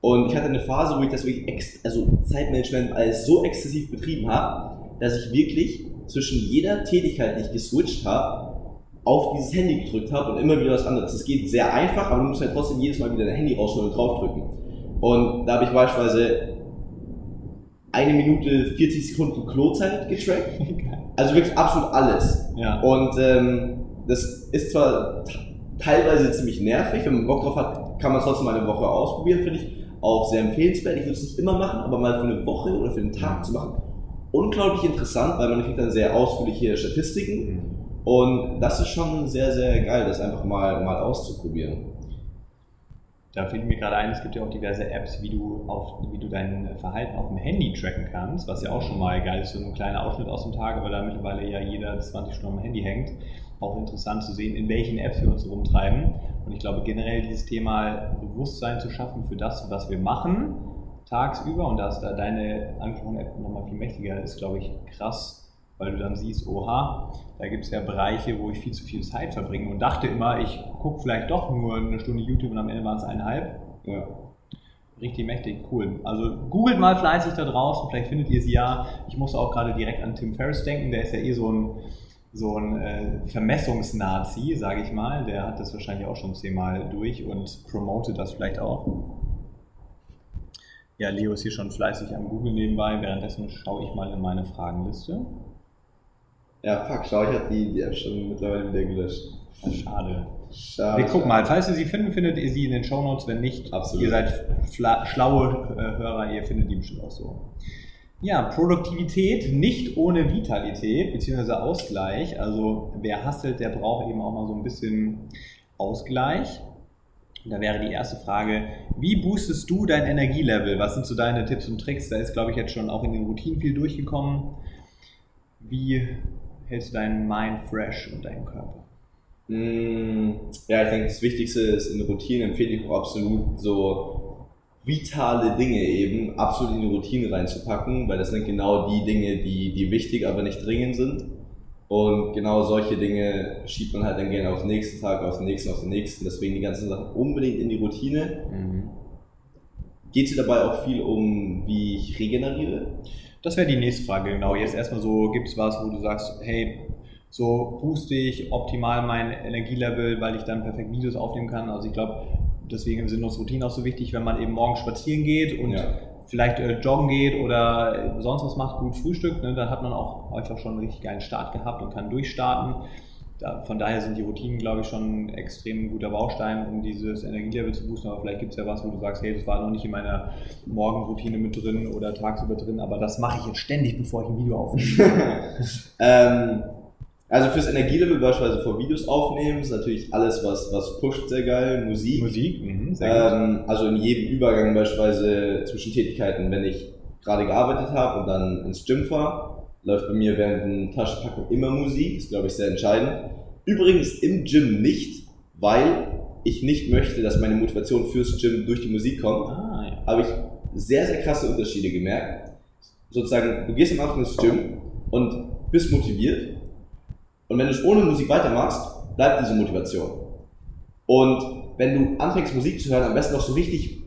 B: Und ich hatte eine Phase, wo ich das wirklich, also Zeitmanagement alles so exzessiv betrieben habe, dass ich wirklich zwischen jeder Tätigkeit, die ich geswitcht habe, auf dieses Handy gedrückt habe und immer wieder was anderes. Es geht sehr einfach, aber du musst halt trotzdem jedes Mal wieder dein Handy rausholen und draufdrücken. Und da habe ich beispielsweise eine Minute 40 Sekunden Klozeit getrackt. Also wirklich absolut alles. Ja. Und ähm, das ist zwar teilweise ziemlich nervig, wenn man Bock drauf hat, kann man es trotzdem mal eine Woche ausprobieren, finde ich auch sehr empfehlenswert. Ich würde es nicht immer machen, aber mal für eine Woche oder für einen Tag zu machen. Unglaublich interessant, weil man kriegt dann sehr ausführliche Statistiken. Mhm. Und das ist schon sehr, sehr geil, das einfach mal, mal auszuprobieren.
A: Da fällt mir gerade ein, es gibt ja auch diverse Apps, wie du, auf, wie du dein Verhalten auf dem Handy tracken kannst, was ja auch schon mal geil ist, so ein kleiner Ausschnitt aus dem Tag, weil da mittlerweile ja jeder 20 Stunden am Handy hängt. Auch interessant zu sehen, in welchen Apps wir uns rumtreiben. Und ich glaube generell dieses Thema Bewusstsein zu schaffen für das, was wir machen, tagsüber, und da ist da deine angesprochene App nochmal viel mächtiger, ist, glaube ich, krass weil du dann siehst, oha, da gibt es ja Bereiche, wo ich viel zu viel Zeit verbringe und dachte immer, ich gucke vielleicht doch nur eine Stunde YouTube und am Ende waren es eineinhalb. Ja. Richtig mächtig, cool. Also googelt mal fleißig da draußen, vielleicht findet ihr sie ja. Ich musste auch gerade direkt an Tim Ferriss denken, der ist ja eh so ein, so ein äh, Vermessungsnazi, sage ich mal. Der hat das wahrscheinlich auch schon zehnmal durch und promotet das vielleicht auch. Ja, Leo ist hier schon fleißig am Google nebenbei. Währenddessen schaue ich mal in meine Fragenliste.
B: Ja, fuck, schau, ich habe die, die App schon mittlerweile wieder gelöscht.
A: Schade. Schade. Wir gucken mal, falls ihr sie finden, findet ihr sie in den Show Notes. Wenn nicht, Absolut. ihr seid schlaue äh, Hörer, ihr findet die bestimmt auch so. Ja, Produktivität nicht ohne Vitalität bzw. Ausgleich. Also wer hustelt, der braucht eben auch mal so ein bisschen Ausgleich. Da wäre die erste Frage, wie boostest du dein Energielevel? Was sind so deine Tipps und Tricks? Da ist, glaube ich, jetzt schon auch in den Routinen viel durchgekommen. Wie hältst du deinen Mind fresh und deinen Körper?
B: Mm, ja, ich denke, das Wichtigste ist in Routinen empfehle ich auch absolut so vitale Dinge eben absolut in die Routine reinzupacken, weil das sind genau die Dinge, die, die wichtig, aber nicht dringend sind. Und genau solche Dinge schiebt man halt dann gerne auf den nächsten Tag, auf den nächsten, auf den nächsten. Deswegen die ganzen Sachen unbedingt in die Routine.
A: Mhm.
B: Geht es dabei auch viel um, wie ich regeneriere?
A: Das wäre die nächste Frage, genau. Jetzt erstmal so, gibt es was, wo du sagst, hey, so booste ich optimal mein Energielevel, weil ich dann perfekt Videos aufnehmen kann. Also ich glaube, deswegen sind uns Routinen auch so wichtig, wenn man eben morgens spazieren geht und
B: Ja.
A: vielleicht äh, joggen geht oder sonst was macht, gut frühstückt, ne, dann hat man auch einfach schon einen richtig geilen Start gehabt und kann durchstarten. Da, von daher sind die Routinen, glaube ich, schon ein extrem guter Baustein, um dieses Energielevel zu boosten. Aber vielleicht gibt es ja was, wo du sagst, hey, das war noch nicht in meiner Morgenroutine mit drin oder tagsüber drin, aber das mache ich jetzt ständig, bevor ich ein Video aufnehme.
B: Ähm, also fürs Energielevel beispielsweise vor Videos aufnehmen ist natürlich alles, was, was pusht, sehr geil. Musik.
A: Musik, mhm.
B: Ähm, also in jedem Übergang beispielsweise zwischen Tätigkeiten, wenn ich gerade gearbeitet habe und dann ins Gym fahre, läuft bei mir während dem Taschenpacken immer Musik, ist glaube ich sehr entscheidend. Übrigens im Gym nicht, weil ich nicht möchte, dass meine Motivation fürs Gym durch die Musik kommt,
A: Ah, ja.
B: habe ich sehr, sehr krasse Unterschiede gemerkt. Sozusagen, du gehst am Anfang ins Gym und bist motiviert und wenn du es ohne Musik weitermachst, bleibt diese Motivation. Und wenn du anfängst Musik zu hören, am besten noch so richtig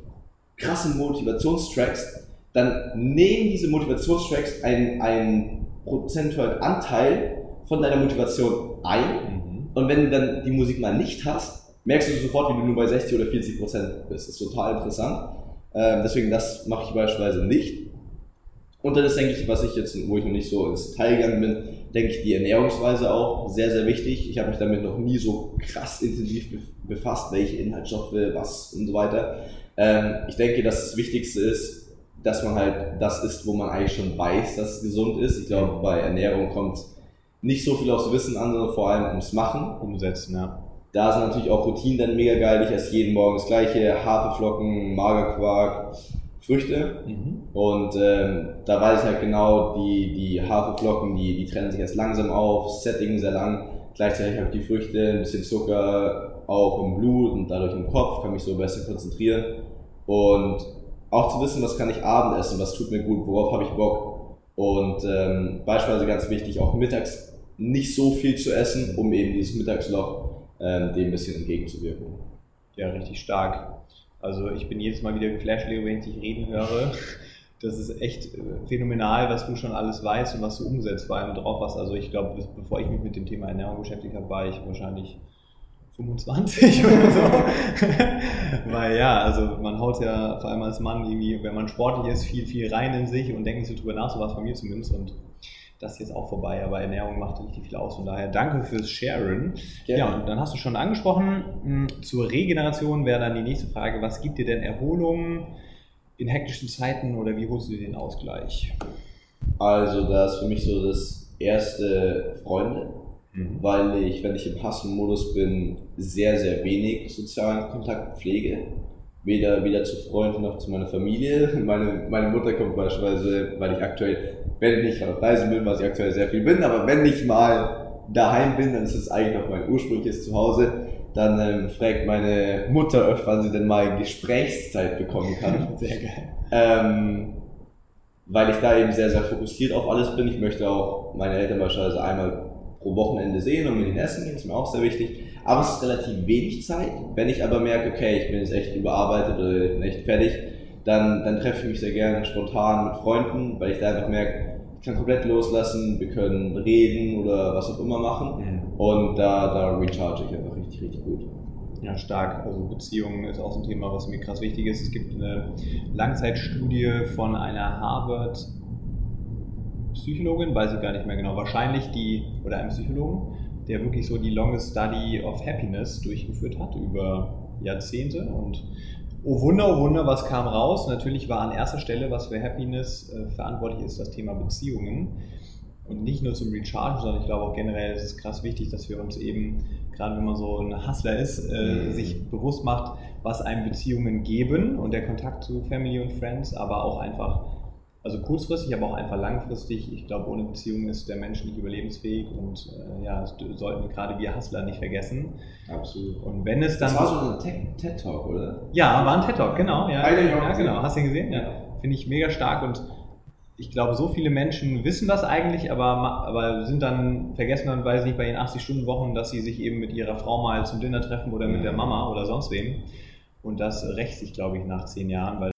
B: krasse Motivationstracks, dann nehmen diese Motivationstracks einen, einen prozentualen Anteil von deiner Motivation ein.
A: Mhm.
B: Und wenn du dann die Musik mal nicht hast, merkst du sofort, wie du nur bei 60 oder 40 Prozent bist. Das ist total interessant. Ähm, deswegen, das mache ich beispielsweise nicht. Und dann ist, denke ich, was ich jetzt, wo ich noch nicht so ins Detail gegangen bin, denke ich, die Ernährungsweise auch sehr, sehr wichtig. Ich habe mich damit noch nie so krass intensiv bef- befasst, welche Inhaltsstoffe, was und so weiter. Ähm, ich denke, dass das Wichtigste ist, dass man halt das isst, wo man eigentlich schon weiß, dass es gesund ist. Ich glaube, bei Ernährung kommt nicht so viel aufs Wissen an, sondern vor allem ums Machen.
A: Umsetzen, ja.
B: Da sind natürlich auch Routinen dann mega geil. Ich esse jeden Morgen das gleiche, Haferflocken, Magerquark, Früchte.
A: Mhm.
B: Und ähm, da weiß ich halt genau, die, die Haferflocken, die, die trennen sich erst langsam auf, Setting sehr lang. Gleichzeitig habe ich die Früchte, ein bisschen Zucker auch im Blut und dadurch im Kopf, kann mich so besser konzentrieren. Und auch zu wissen, was kann ich Abend essen, was tut mir gut, worauf habe ich Bock. Und ähm, beispielsweise ganz wichtig, auch mittags nicht so viel zu essen, um eben dieses Mittagsloch ähm, dem ein bisschen entgegenzuwirken.
A: Ja, richtig stark. Also ich bin jedes Mal wieder geflasht, Leo, wenn ich dich reden höre. Das ist echt äh, phänomenal, was du schon alles weißt und was du umsetzt, vor allem drauf was. Also ich glaube, bevor ich mich mit dem Thema Ernährung beschäftigt habe, war ich wahrscheinlich 25 oder so. Weil ja, also man haut ja vor allem als Mann irgendwie, wenn man sportlich ist, viel, viel rein in sich und denkt nicht so drüber nach, so war es bei mir zumindest. Und das ist jetzt auch vorbei, aber Ernährung macht richtig viel aus. Von daher danke fürs Sharen. Ja, und dann hast du schon angesprochen, mh, zur Regeneration wäre dann die nächste Frage, was gibt dir denn Erholung in hektischen Zeiten oder wie holst du dir den Ausgleich?
B: Also da ist für mich so das erste Freunde. Weil ich, wenn ich im Hassenmodus bin, sehr, sehr wenig sozialen Kontakt pflege. Weder, weder zu Freunden noch zu meiner Familie. Meine, meine Mutter kommt beispielsweise, weil ich aktuell, wenn ich nicht auf Reisen bin, was ich aktuell sehr viel bin, aber wenn ich mal daheim bin, dann ist es eigentlich noch mein ursprüngliches Zuhause, dann ähm, fragt meine Mutter öfter, wann sie denn mal Gesprächszeit bekommen kann.
A: Sehr geil.
B: Ähm, weil ich da eben sehr, sehr fokussiert auf alles bin. Ich möchte auch meine Eltern beispielsweise einmal pro Wochenende sehen und mit ihnen essen gehen, ist mir auch sehr wichtig. Aber es ist relativ wenig Zeit. Wenn ich aber merke, okay, ich bin jetzt echt überarbeitet oder bin echt fertig, dann, dann treffe ich mich sehr gerne spontan mit Freunden, weil ich da einfach merke, ich kann komplett loslassen, wir können reden oder was auch immer machen. Und da, da recharge ich einfach richtig, richtig gut.
A: Ja, stark. Also Beziehungen ist auch so ein Thema, was mir krass wichtig ist. Es gibt eine Langzeitstudie von einer Harvard Psychologin, weiß ich gar nicht mehr genau, wahrscheinlich die, oder einem Psychologen, der wirklich so die Longest Study of Happiness durchgeführt hat über Jahrzehnte und oh Wunder, oh Wunder, was kam raus? Natürlich war an erster Stelle, was für Happiness äh, verantwortlich ist, das Thema Beziehungen. Und nicht nur zum Rechargen, sondern ich glaube auch generell ist es krass wichtig, dass wir uns eben, gerade wenn man so ein Hustler ist, äh,
B: Mhm.
A: sich bewusst macht, was einem Beziehungen geben und der Kontakt zu Family und Friends, aber auch einfach, also kurzfristig, aber auch einfach langfristig. Ich glaube, ohne Beziehung ist der Mensch nicht überlebensfähig und äh, ja, das sollten gerade wir Hustler nicht vergessen.
B: Absolut.
A: Und wenn es dann.
B: Das war so ein Tech- TED-Talk, oder?
A: Ja, war ein TED Talk, genau. Ja, ja
B: auch
A: genau. Hast du ihn gesehen? Ja. Finde ich mega stark und ich glaube, so viele Menschen wissen das eigentlich, aber, aber sind dann, vergessen dann, weiß nicht, bei den 80-Stunden-Wochen, dass sie sich eben mit ihrer Frau mal zum Dinner treffen oder mit der Mama oder sonst wem. Und das rächt sich, glaube ich, nach zehn Jahren, weil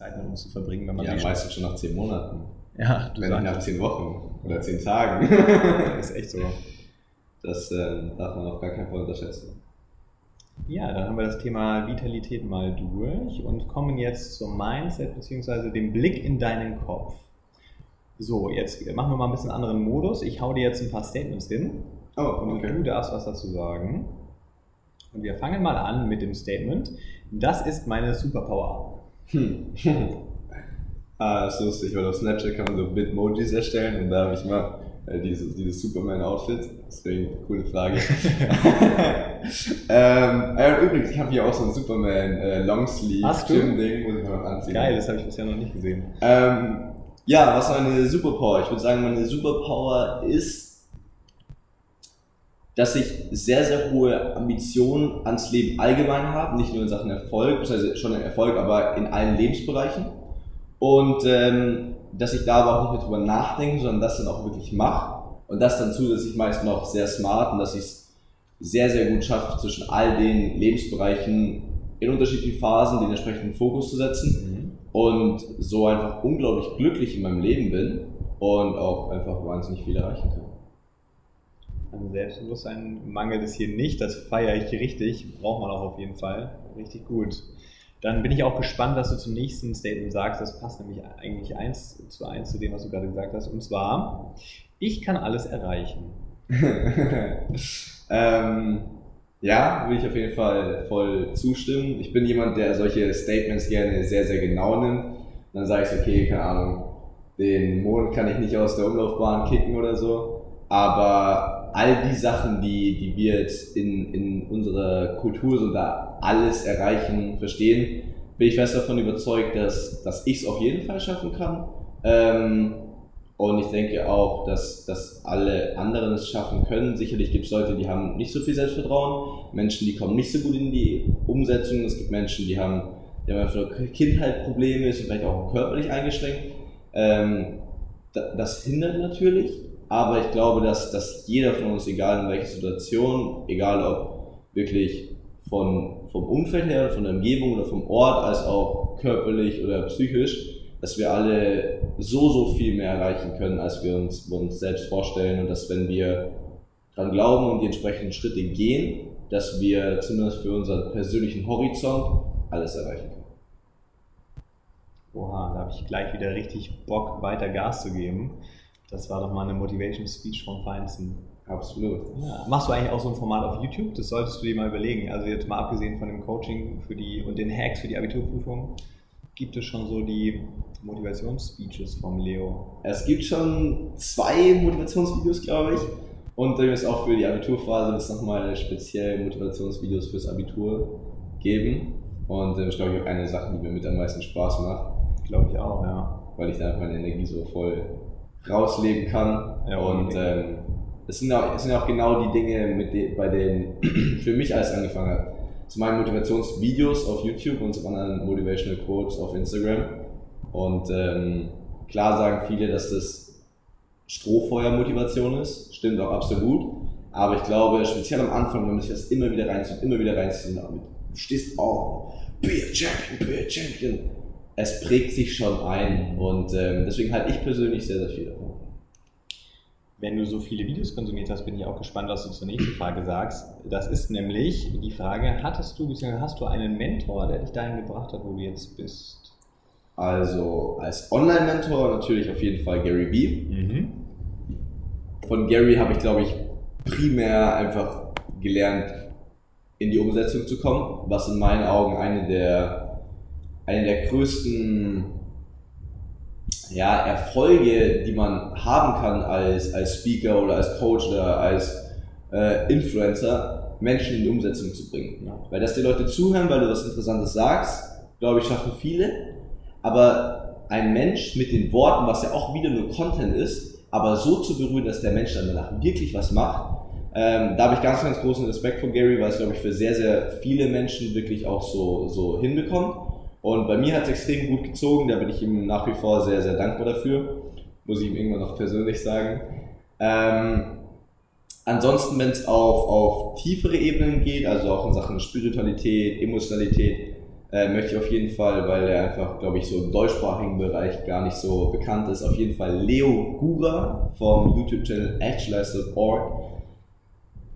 A: Zeit mit uns zu verbringen, wenn man
B: Ja, meistens schon nach zehn Monaten.
A: Ja,
B: Wenn nicht nach zehn Wochen oder zehn Tagen.
A: Das ist echt so.
B: Das ähm, darf man auf gar keinen Fall unterschätzen.
A: Ja, dann haben wir das Thema Vitalität mal durch und kommen jetzt zum Mindset bzw. dem Blick in deinen Kopf. So, jetzt machen wir mal ein bisschen anderen Modus. Ich hau dir jetzt ein paar Statements hin
B: Oh,
A: und du darfst was dazu sagen. Und wir fangen mal an mit dem Statement. Das ist meine Superpower.
B: Hm. ah, das ist lustig, weil auf Snapchat kann man so Bitmojis erstellen und da habe ich mal äh, dieses, dieses Superman-Outfit. Deswegen, coole Frage. ähm, ja, übrigens, ich habe hier auch so ein Superman äh, Longsleeve? Gym-Ding, muss ich mal noch anziehen.
A: Geil, das habe ich bisher noch nicht gesehen.
B: Ähm, ja, was ist meine Superpower? Ich würde sagen, meine Superpower ist, dass ich sehr, sehr hohe Ambitionen ans Leben allgemein habe, nicht nur in Sachen Erfolg, beziehungsweise schon in Erfolg, aber in allen Lebensbereichen. Und ähm, dass ich da aber auch nicht mehr drüber nachdenke, sondern das dann auch wirklich mache. Und das dann zusätzlich meist noch sehr smart und dass ich es sehr, sehr gut schaffe, zwischen all den Lebensbereichen in unterschiedlichen Phasen den entsprechenden Fokus zu setzen und so einfach unglaublich glücklich in meinem Leben bin und auch einfach wahnsinnig viel erreichen kann.
A: An Selbstbewusstsein mangelt es hier nicht, das feiere ich richtig, braucht man auch auf jeden Fall. Richtig gut. Dann bin ich auch gespannt, was du zum nächsten Statement sagst. Das passt nämlich eigentlich eins zu eins zu dem, was du gerade gesagt hast. Und zwar, ich kann alles erreichen.
B: ähm, ja, würde ich auf jeden Fall voll zustimmen. Ich bin jemand, der solche Statements gerne sehr, sehr genau nimmt. Dann sage ich, okay, keine Ahnung, den Mond kann ich nicht aus der Umlaufbahn kicken oder so. Aber all die Sachen, die, die wir jetzt in, in unserer Kultur so da alles erreichen, verstehen, bin ich fest davon überzeugt, dass, dass ich es auf jeden Fall schaffen kann. Ähm, und ich denke auch, dass, dass alle anderen es schaffen können. Sicherlich gibt es Leute, die haben nicht so viel Selbstvertrauen, Menschen, die kommen nicht so gut in die Umsetzung. Es gibt Menschen, die haben, die haben einfach Kindheit Probleme, sind vielleicht auch körperlich eingeschränkt. Ähm, das hindert natürlich, aber ich glaube, dass, dass jeder von uns, egal in welcher Situation, egal ob wirklich von, vom Umfeld her, von der Umgebung oder vom Ort, als auch körperlich oder psychisch, dass wir alle so, so viel mehr erreichen können, als wir uns, uns selbst vorstellen und dass wenn wir dran glauben und die entsprechenden Schritte gehen, dass wir zumindest für unseren persönlichen Horizont alles erreichen können.
A: Oha, da habe ich gleich wieder richtig Bock, weiter Gas zu geben. Das war doch mal eine Motivation Speech vom Feinsten.
B: Absolut.
A: Ja. Machst du eigentlich auch so ein Format auf YouTube? Das solltest du dir mal überlegen. Also jetzt mal abgesehen von dem Coaching für die und den Hacks für die Abiturprüfung, gibt es schon so die Motivationsspeeches vom Leo?
B: Es gibt schon zwei Motivationsvideos, glaube ich. Und dann ist auch für die Abiturphase wird es nochmal speziell Motivationsvideos fürs Abitur geben. Und das ist, glaube ich, auch eine Sache, die mir mit am meisten Spaß macht.
A: Glaube ich auch, ja.
B: Weil ich da einfach meine Energie so voll rausleben kann.
A: Ja,
B: und ähm, es sind, auch, es sind auch genau die Dinge, mit de bei denen für mich alles angefangen hat. Zum einen Motivationsvideos auf YouTube und zum anderen Motivational Quotes auf Instagram. Und ähm, klar sagen viele, dass das Strohfeuer-Motivation ist. Stimmt auch absolut. Aber ich glaube, speziell am Anfang, wenn man sich das immer wieder reinzieht, immer wieder reinzieht, damit du stehst auf, be a champion, be a champion. Es prägt sich schon ein und ähm, deswegen halte ich persönlich sehr, sehr viel davon.
A: Wenn du so viele Videos konsumiert hast, bin ich auch gespannt, was du zur nächsten Frage sagst. Das ist nämlich die Frage, hattest du bzw. hast du einen Mentor, der dich dahin gebracht hat, wo du jetzt bist?
B: Also als Online-Mentor natürlich auf jeden Fall Gary Vee.
A: Mhm.
B: Von Gary habe ich, glaube ich, primär einfach gelernt, in die Umsetzung zu kommen, was in meinen Augen eine der, eine der größten ja, Erfolge, die man haben kann als, als Speaker oder als Coach oder als äh, Influencer, Menschen in die Umsetzung zu bringen.
A: Ja.
B: Weil dass die Leute zuhören, weil du was Interessantes sagst, glaube ich, schaffen viele. Aber ein Mensch mit den Worten, was ja auch wieder nur Content ist, aber so zu berühren, dass der Mensch dann danach wirklich was macht, ähm, da habe ich ganz, ganz großen Respekt vor Gary, weil es, glaube ich, für sehr, sehr viele Menschen wirklich auch so, so hinbekommt. Und bei mir hat es extrem gut gezogen, da bin ich ihm nach wie vor sehr, sehr dankbar dafür. Muss ich ihm irgendwann noch persönlich sagen. Ähm, ansonsten, wenn es auf, auf tiefere Ebenen geht, also auch in Sachen Spiritualität, Emotionalität, äh, möchte ich auf jeden Fall, weil er einfach, glaube ich, so im deutschsprachigen Bereich gar nicht so bekannt ist, auf jeden Fall Leo Gura vom YouTube-Channel Actualize.org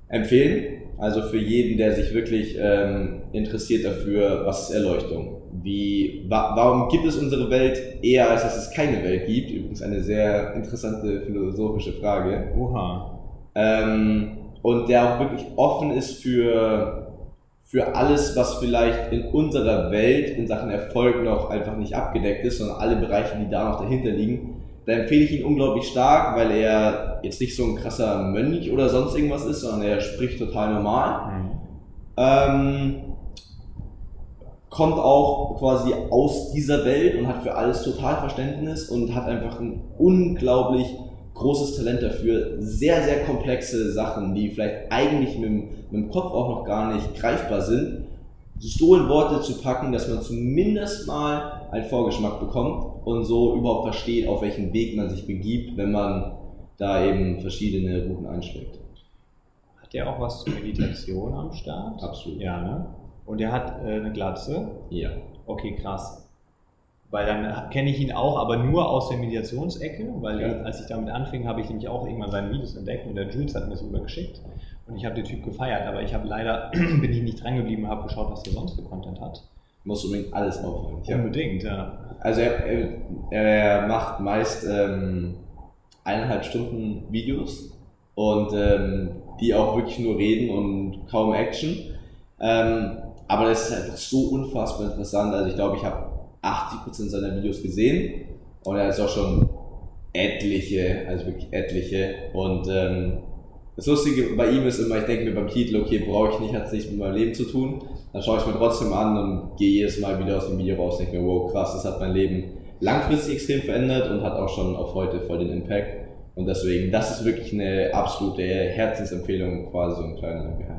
B: empfehlen. Also für jeden, der sich wirklich ähm, interessiert dafür, was ist Erleuchtung? Wie, wa warum gibt es unsere Welt eher, als dass es keine Welt gibt? Übrigens eine sehr interessante philosophische Frage.
A: Oha.
B: Ähm, und der auch wirklich offen ist für, für alles, was vielleicht in unserer Welt in Sachen Erfolg noch einfach nicht abgedeckt ist, sondern alle Bereiche, die da noch dahinter liegen. Da empfehle ich ihn unglaublich stark, weil er jetzt nicht so ein krasser Mönch oder sonst irgendwas ist, sondern er spricht total normal.
A: Mhm.
B: Ähm, kommt auch quasi aus dieser Welt und hat für alles total Verständnis und hat einfach ein unglaublich großes Talent dafür, sehr, sehr komplexe Sachen, die vielleicht eigentlich mit dem, mit dem Kopf auch noch gar nicht greifbar sind, so in Worte zu packen, dass man zumindest mal einen Vorgeschmack bekommt und so überhaupt versteht, auf welchen Weg man sich begibt, wenn man da eben verschiedene Routen einschlägt.
A: Hat der auch was zur Meditation am Start?
B: Absolut.
A: Ja, ne? Und der hat äh, eine Glatze.
B: Ja.
A: Okay, krass. Weil dann kenne ich ihn auch, aber nur aus der Mediationsecke, weil
B: Ja.
A: als ich damit anfing, habe ich nämlich auch irgendwann seine Videos entdeckt und der Jules hat mir das rübergeschickt. Und ich habe den Typ gefeiert, aber ich habe leider, bin ich nicht dran geblieben, habe geschaut, was der sonst für Content hat.
B: Muss unbedingt alles aufholen. Ja.
A: Unbedingt, ja.
B: Also er, er, er macht meist ähm, eineinhalb Stunden Videos und ähm, die auch wirklich nur reden und kaum Action. Ähm, aber das ist einfach so unfassbar interessant. Also ich glaube, ich habe 80% seiner Videos gesehen und er ist auch schon etliche, also wirklich etliche. Und ähm, das Lustige bei ihm ist immer, ich denke mir beim Titel, okay, brauche ich nicht, hat es nichts mit meinem Leben zu tun. Dann schaue ich mir trotzdem an und gehe jedes Mal wieder aus dem Video raus und denke mir, wow, krass, das hat mein Leben langfristig extrem verändert und hat auch schon auf heute voll den Impact. Und deswegen, das ist wirklich eine absolute Herzensempfehlung, quasi so ein kleiner Geheimtipp.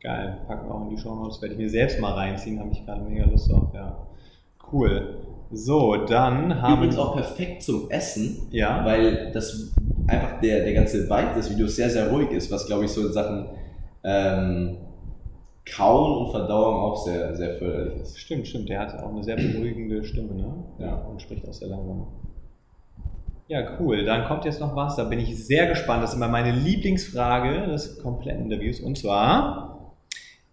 A: Geil, packen wir auch in die Show Notes, werde ich mir selbst mal reinziehen, habe ich gerade mega Lust drauf, ja. Cool. So, dann haben
B: Übrigens auch perfekt zum Essen,
A: Ja.
B: weil das einfach der, der ganze Vibe des Videos sehr, sehr ruhig ist, was glaube ich so in Sachen ähm, Kauen und Verdauung auch sehr, sehr förderlich ist.
A: Stimmt, stimmt. Der hat auch eine sehr beruhigende Stimme, ne?
B: Ja.
A: Und spricht auch sehr langsam. Ja, cool. Dann kommt jetzt noch was. Da bin ich sehr gespannt. Das ist immer meine Lieblingsfrage des kompletten Interviews. Und zwar,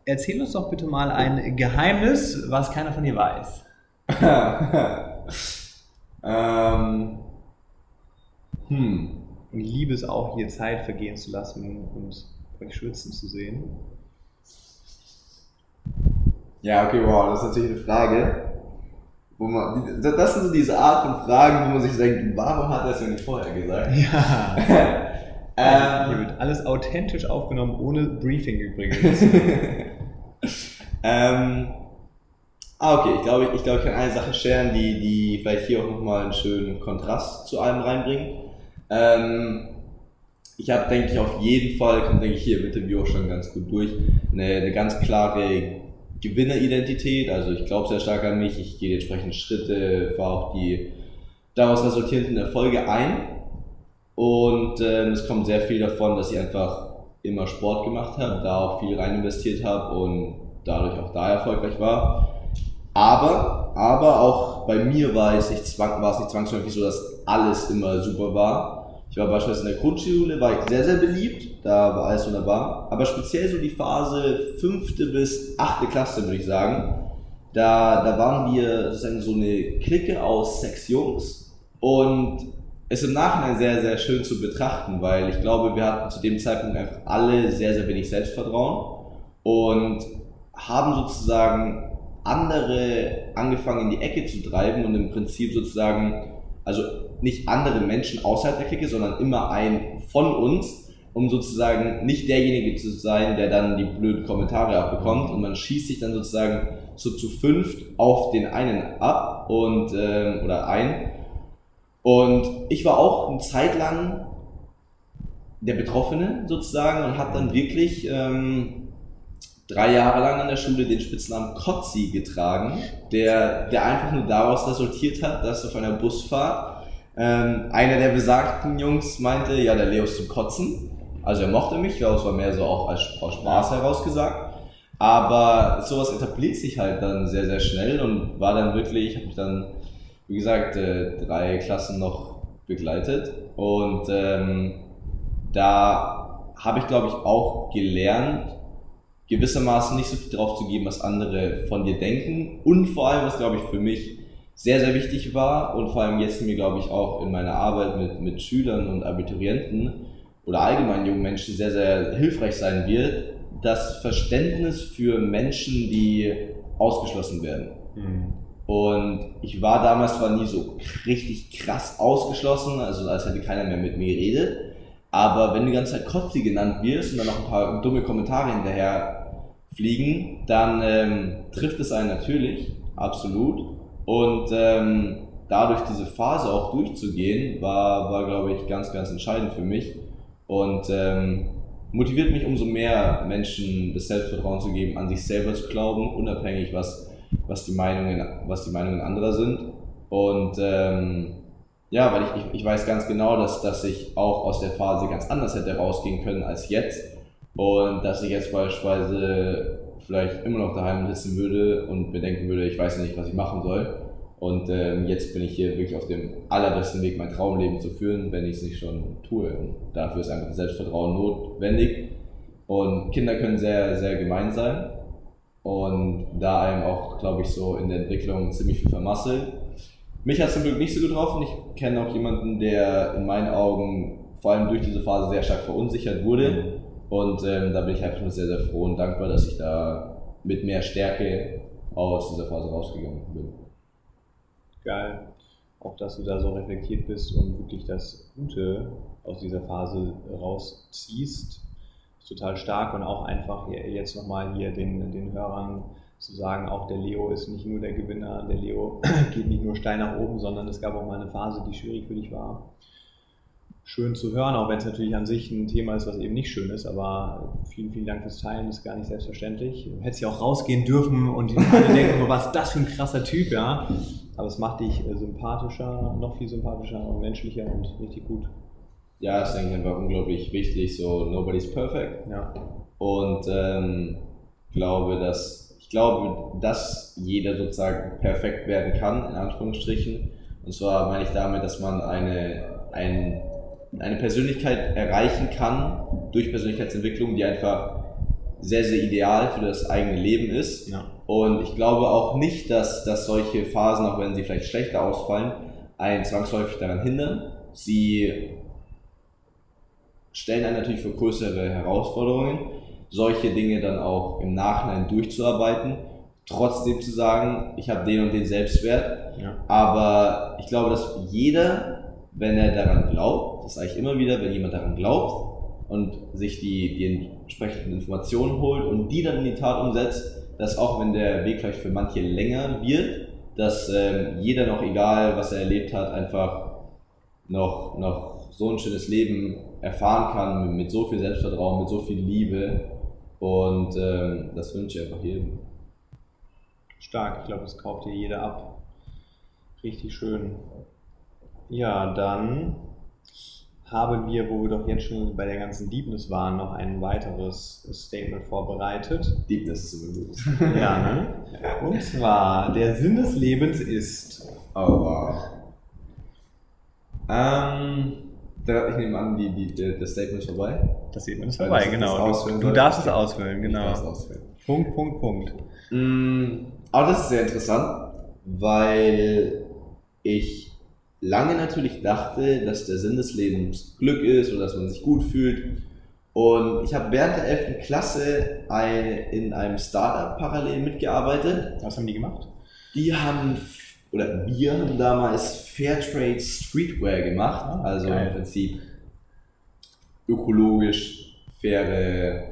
A: erzähl uns doch bitte mal ein Geheimnis, was keiner von dir weiß.
B: ähm, hm.
A: Und ich liebe es auch, hier Zeit vergehen zu lassen und euch schwitzen zu sehen.
B: Ja, okay, wow, das ist natürlich eine Frage. Wo man, das sind so diese Art von Fragen, wo man sich denkt, warum hat er es mir nicht vorher gesagt?
A: Ja. hier
B: ähm,
A: wird alles authentisch aufgenommen, ohne Briefing übrigens.
B: ähm, ah, okay, ich glaube, ich, glaube, ich kann eine Sache scheren, die, die vielleicht hier auch nochmal einen schönen Kontrast zu allem reinbringt. Ähm, ich habe, denke ich, auf jeden Fall, kommt, denke ich, hier im Interview auch schon ganz gut durch, eine, eine ganz klare Gewinneridentität. Also ich glaube sehr stark an mich, ich gehe die entsprechenden Schritte, fahre auch die daraus resultierenden Erfolge ein. Und ähm, es kommt sehr viel davon, dass ich einfach immer Sport gemacht habe, da auch viel rein investiert habe und dadurch auch da erfolgreich war. Aber, aber auch bei mir war es nicht, zwang, war es nicht zwangsläufig so, dass alles immer super war. Ich war beispielsweise in der Grundschule, war ich sehr, sehr beliebt, da war alles wunderbar. Aber speziell so die Phase fünfte bis achte Klasse, würde ich sagen, da, da waren wir sozusagen so eine Clique aus sechs Jungs und ist im Nachhinein sehr, sehr schön zu betrachten, weil ich glaube, wir hatten zu dem Zeitpunkt einfach alle sehr, sehr wenig Selbstvertrauen und haben sozusagen andere angefangen in die Ecke zu treiben und im Prinzip sozusagen, also nicht andere Menschen außerhalb der Clique, sondern immer ein von uns, um sozusagen nicht derjenige zu sein, der dann die blöden Kommentare abbekommt und man schießt sich dann sozusagen so zu fünft auf den einen ab und ähm, oder ein und ich war auch eine Zeit lang der Betroffene sozusagen und habe dann wirklich ähm, drei Jahre lang an der Schule den Spitznamen Kotzi getragen, der, der einfach nur daraus resultiert hat, dass auf einer Busfahrt ähm, einer der besagten Jungs meinte, ja, der Leo ist zum Kotzen. Also er mochte mich, ich glaube, es war mehr so auch als aus Spaß herausgesagt. Aber sowas etabliert sich halt dann sehr, sehr schnell und war dann wirklich, ich habe mich dann, wie gesagt, äh, drei Klassen noch begleitet und ähm, da habe ich, glaube ich, auch gelernt, gewissermaßen nicht so viel drauf zu geben, was andere von dir denken. Und vor allem, was glaube ich für mich sehr, sehr wichtig war und vor allem jetzt mir, glaube ich, auch in meiner Arbeit mit, mit Schülern und Abiturienten oder allgemein jungen Menschen sehr, sehr hilfreich sein wird, das Verständnis für Menschen, die ausgeschlossen werden. Mhm. Und ich war damals zwar nie so richtig krass ausgeschlossen, also als hätte keiner mehr mit mir geredet, aber wenn du die ganze Zeit Kotzi genannt wirst und dann noch ein paar dumme Kommentare hinterher fliegen, dann ähm, trifft es einen natürlich, absolut. Und ähm, dadurch diese Phase auch durchzugehen, war, war glaube ich, ganz, ganz entscheidend für mich. Und ähm, motiviert mich umso mehr, Menschen das Selbstvertrauen zu geben, an sich selber zu glauben, unabhängig, was, was, die, Meinungen, was die Meinungen anderer sind. Und ähm, ja, weil ich, ich, ich weiß ganz genau, dass, dass ich auch aus der Phase ganz anders hätte rausgehen können als jetzt. Und dass ich jetzt beispielsweise vielleicht immer noch daheim sitzen würde und mir denken würde, ich weiß nicht, was ich machen soll. Und ähm, jetzt bin ich hier wirklich auf dem allerbesten Weg, mein Traumleben zu führen, wenn ich es nicht schon tue. Und dafür ist einfach Selbstvertrauen notwendig. Und Kinder können sehr, sehr gemein sein. Und da einem auch, glaube ich, so in der Entwicklung ziemlich viel vermasseln mich hat es zum Glück nicht so getroffen. Ich kenne auch jemanden, der in meinen Augen vor allem durch diese Phase sehr stark verunsichert wurde. Und ähm, da bin ich einfach nur sehr, sehr froh und dankbar, dass ich da mit mehr Stärke aus dieser Phase rausgegangen bin.
A: Geil. Auch, dass du da so reflektiert bist und wirklich das Gute aus dieser Phase rausziehst. Total stark und auch einfach jetzt nochmal hier den, den Hörern zu sagen, auch der Leo ist nicht nur der Gewinner, der Leo geht nicht nur steil nach oben, sondern es gab auch mal eine Phase, die schwierig für dich war. Schön zu hören, auch wenn es natürlich an sich ein Thema ist, was eben nicht schön ist, aber vielen, vielen Dank fürs Teilen, ist gar nicht selbstverständlich. Du hättest ja auch rausgehen dürfen und alle denken, was ist das für ein krasser Typ, ja. Aber es macht dich äh, sympathischer, noch viel sympathischer und menschlicher und richtig gut.
B: Ja, das denke ich einfach unglaublich wichtig, so nobody's perfect. Ja. Und ähm, glaube, dass ich glaube, dass jeder sozusagen perfekt werden kann, in Anführungsstrichen. Und zwar meine ich damit, dass man eine, ein, eine Persönlichkeit erreichen kann durch Persönlichkeitsentwicklung, die einfach sehr, sehr ideal für das eigene Leben ist. Ja. Und ich glaube auch nicht, dass, dass solche Phasen, auch wenn sie vielleicht schlechter ausfallen, einen zwangsläufig daran hindern. Sie stellen einen natürlich vor größere Herausforderungen, solche Dinge dann auch im Nachhinein durchzuarbeiten, trotzdem zu sagen, ich habe den und den Selbstwert. Ja. Aber ich glaube, dass jeder, wenn er daran glaubt, das sage ich immer wieder, wenn jemand daran glaubt und sich die, die entsprechenden Informationen holt und die dann in die Tat umsetzt, dass auch wenn der Weg vielleicht für manche länger wird, dass ähm, jeder noch, egal was er erlebt hat, einfach noch, noch so ein schönes Leben erfahren kann mit, mit so viel Selbstvertrauen, mit so viel Liebe und ähm, das wünsche ich einfach jedem.
A: Stark, ich glaube, das kauft dir jeder ab. Richtig schön. Ja, dann haben wir, wo wir doch jetzt schon bei der ganzen Deepness waren, noch ein weiteres Statement vorbereitet.
B: Deepness gut.
A: Ja, ne? Und zwar, der Sinn des Lebens ist.
B: Oh, wow. Ähm, ich nehme an, die, die, das Statement ist vorbei.
A: Das Statement ist vorbei, genau. Du, du darfst es ausfüllen, genau. Ausfüllen. Punkt, Punkt, Punkt.
B: Mm, aber das ist sehr interessant, weil ich lange natürlich dachte, dass der Sinn des Lebens Glück ist oder dass man sich gut fühlt. Und ich habe während der 11. Klasse in einem Startup parallel mitgearbeitet.
A: Was haben die gemacht?
B: Die haben oder wir haben damals Fairtrade Streetwear gemacht, ah, also geil. im Prinzip ökologisch faire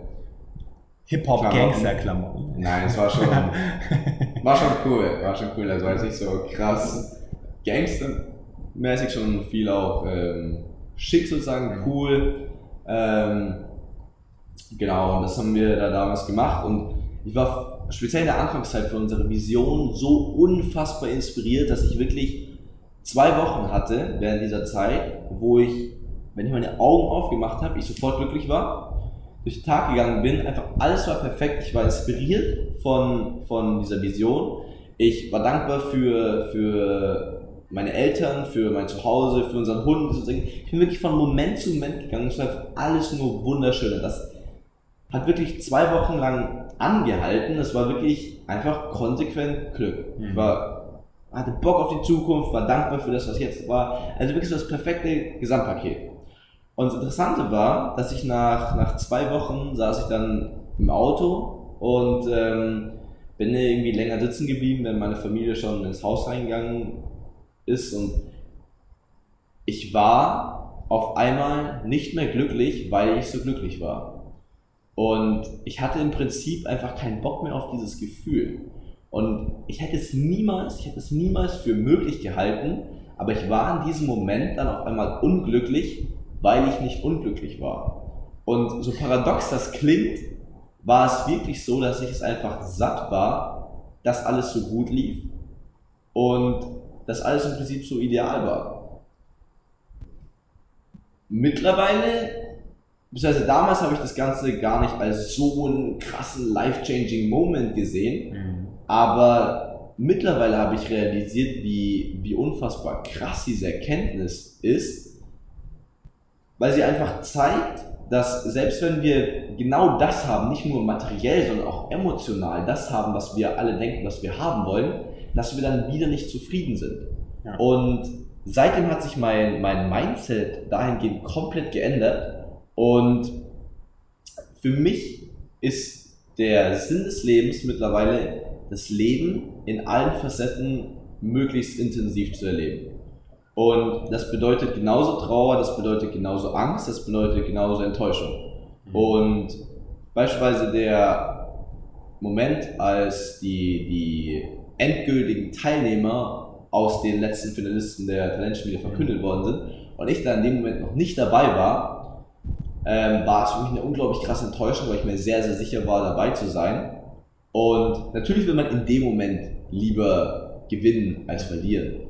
A: Hip-Hop-Gangster-Klamotten.
B: Nein, es war schon, war schon cool, war schon cool. Also als nicht so krass Gangster-mäßig schon viel auch ähm, schick sozusagen, cool. Ähm, genau, und das haben wir da damals gemacht und ich war speziell in der Anfangszeit für unsere Vision so unfassbar inspiriert, dass ich wirklich zwei Wochen hatte während dieser Zeit, wo ich, wenn ich meine Augen aufgemacht habe, ich sofort glücklich war, durch den Tag gegangen bin, einfach alles war perfekt, ich war inspiriert von, von dieser Vision. Ich war dankbar für, für meine Eltern, für mein Zuhause, für unseren Hund. Ich bin wirklich von Moment zu Moment gegangen. Es war einfach alles nur wunderschön. Und das hat wirklich zwei Wochen lang angehalten. Es war wirklich einfach konsequent Glück. Ich mhm. war, hatte Bock auf die Zukunft, war dankbar für das, was jetzt war. Also wirklich so das perfekte Gesamtpaket. Und das Interessante war, dass ich nach, nach zwei Wochen saß ich dann im Auto und ähm, bin irgendwie länger sitzen geblieben, wenn meine Familie schon ins Haus reingegangen ist und ich war auf einmal nicht mehr glücklich, weil ich so glücklich war. Und ich hatte im Prinzip einfach keinen Bock mehr auf dieses Gefühl. Und ich hätte es niemals, ich hätte es niemals für möglich gehalten, aber ich war in diesem Moment dann auf einmal unglücklich, weil ich nicht unglücklich war. Und so paradox das klingt, war es wirklich so, dass ich es einfach satt war, dass alles so gut lief und dass alles im Prinzip so ideal war. Mittlerweile, beziehungsweise damals habe ich das Ganze gar nicht als so einen krassen life-changing Moment gesehen, mhm. aber mittlerweile habe ich realisiert, wie, wie unfassbar krass diese Erkenntnis ist, weil sie einfach zeigt, dass selbst wenn wir genau das haben, nicht nur materiell, sondern auch emotional, das haben, was wir alle denken, was wir haben wollen, dass wir dann wieder nicht zufrieden sind. Ja. Und seitdem hat sich mein, mein Mindset dahingehend komplett geändert. Und für mich ist der Sinn des Lebens mittlerweile, das Leben in allen Facetten möglichst intensiv zu erleben. Und das bedeutet genauso Trauer, das bedeutet genauso Angst, das bedeutet genauso Enttäuschung. Mhm. Und beispielsweise der Moment, als die, die endgültigen Teilnehmer aus den letzten Finalisten der Talentspiele verkündet worden sind und ich dann in dem Moment noch nicht dabei war, ähm, war es für mich eine unglaublich krasse Enttäuschung, weil ich mir sehr, sehr sicher war, dabei zu sein. Und natürlich will man in dem Moment lieber gewinnen als verlieren.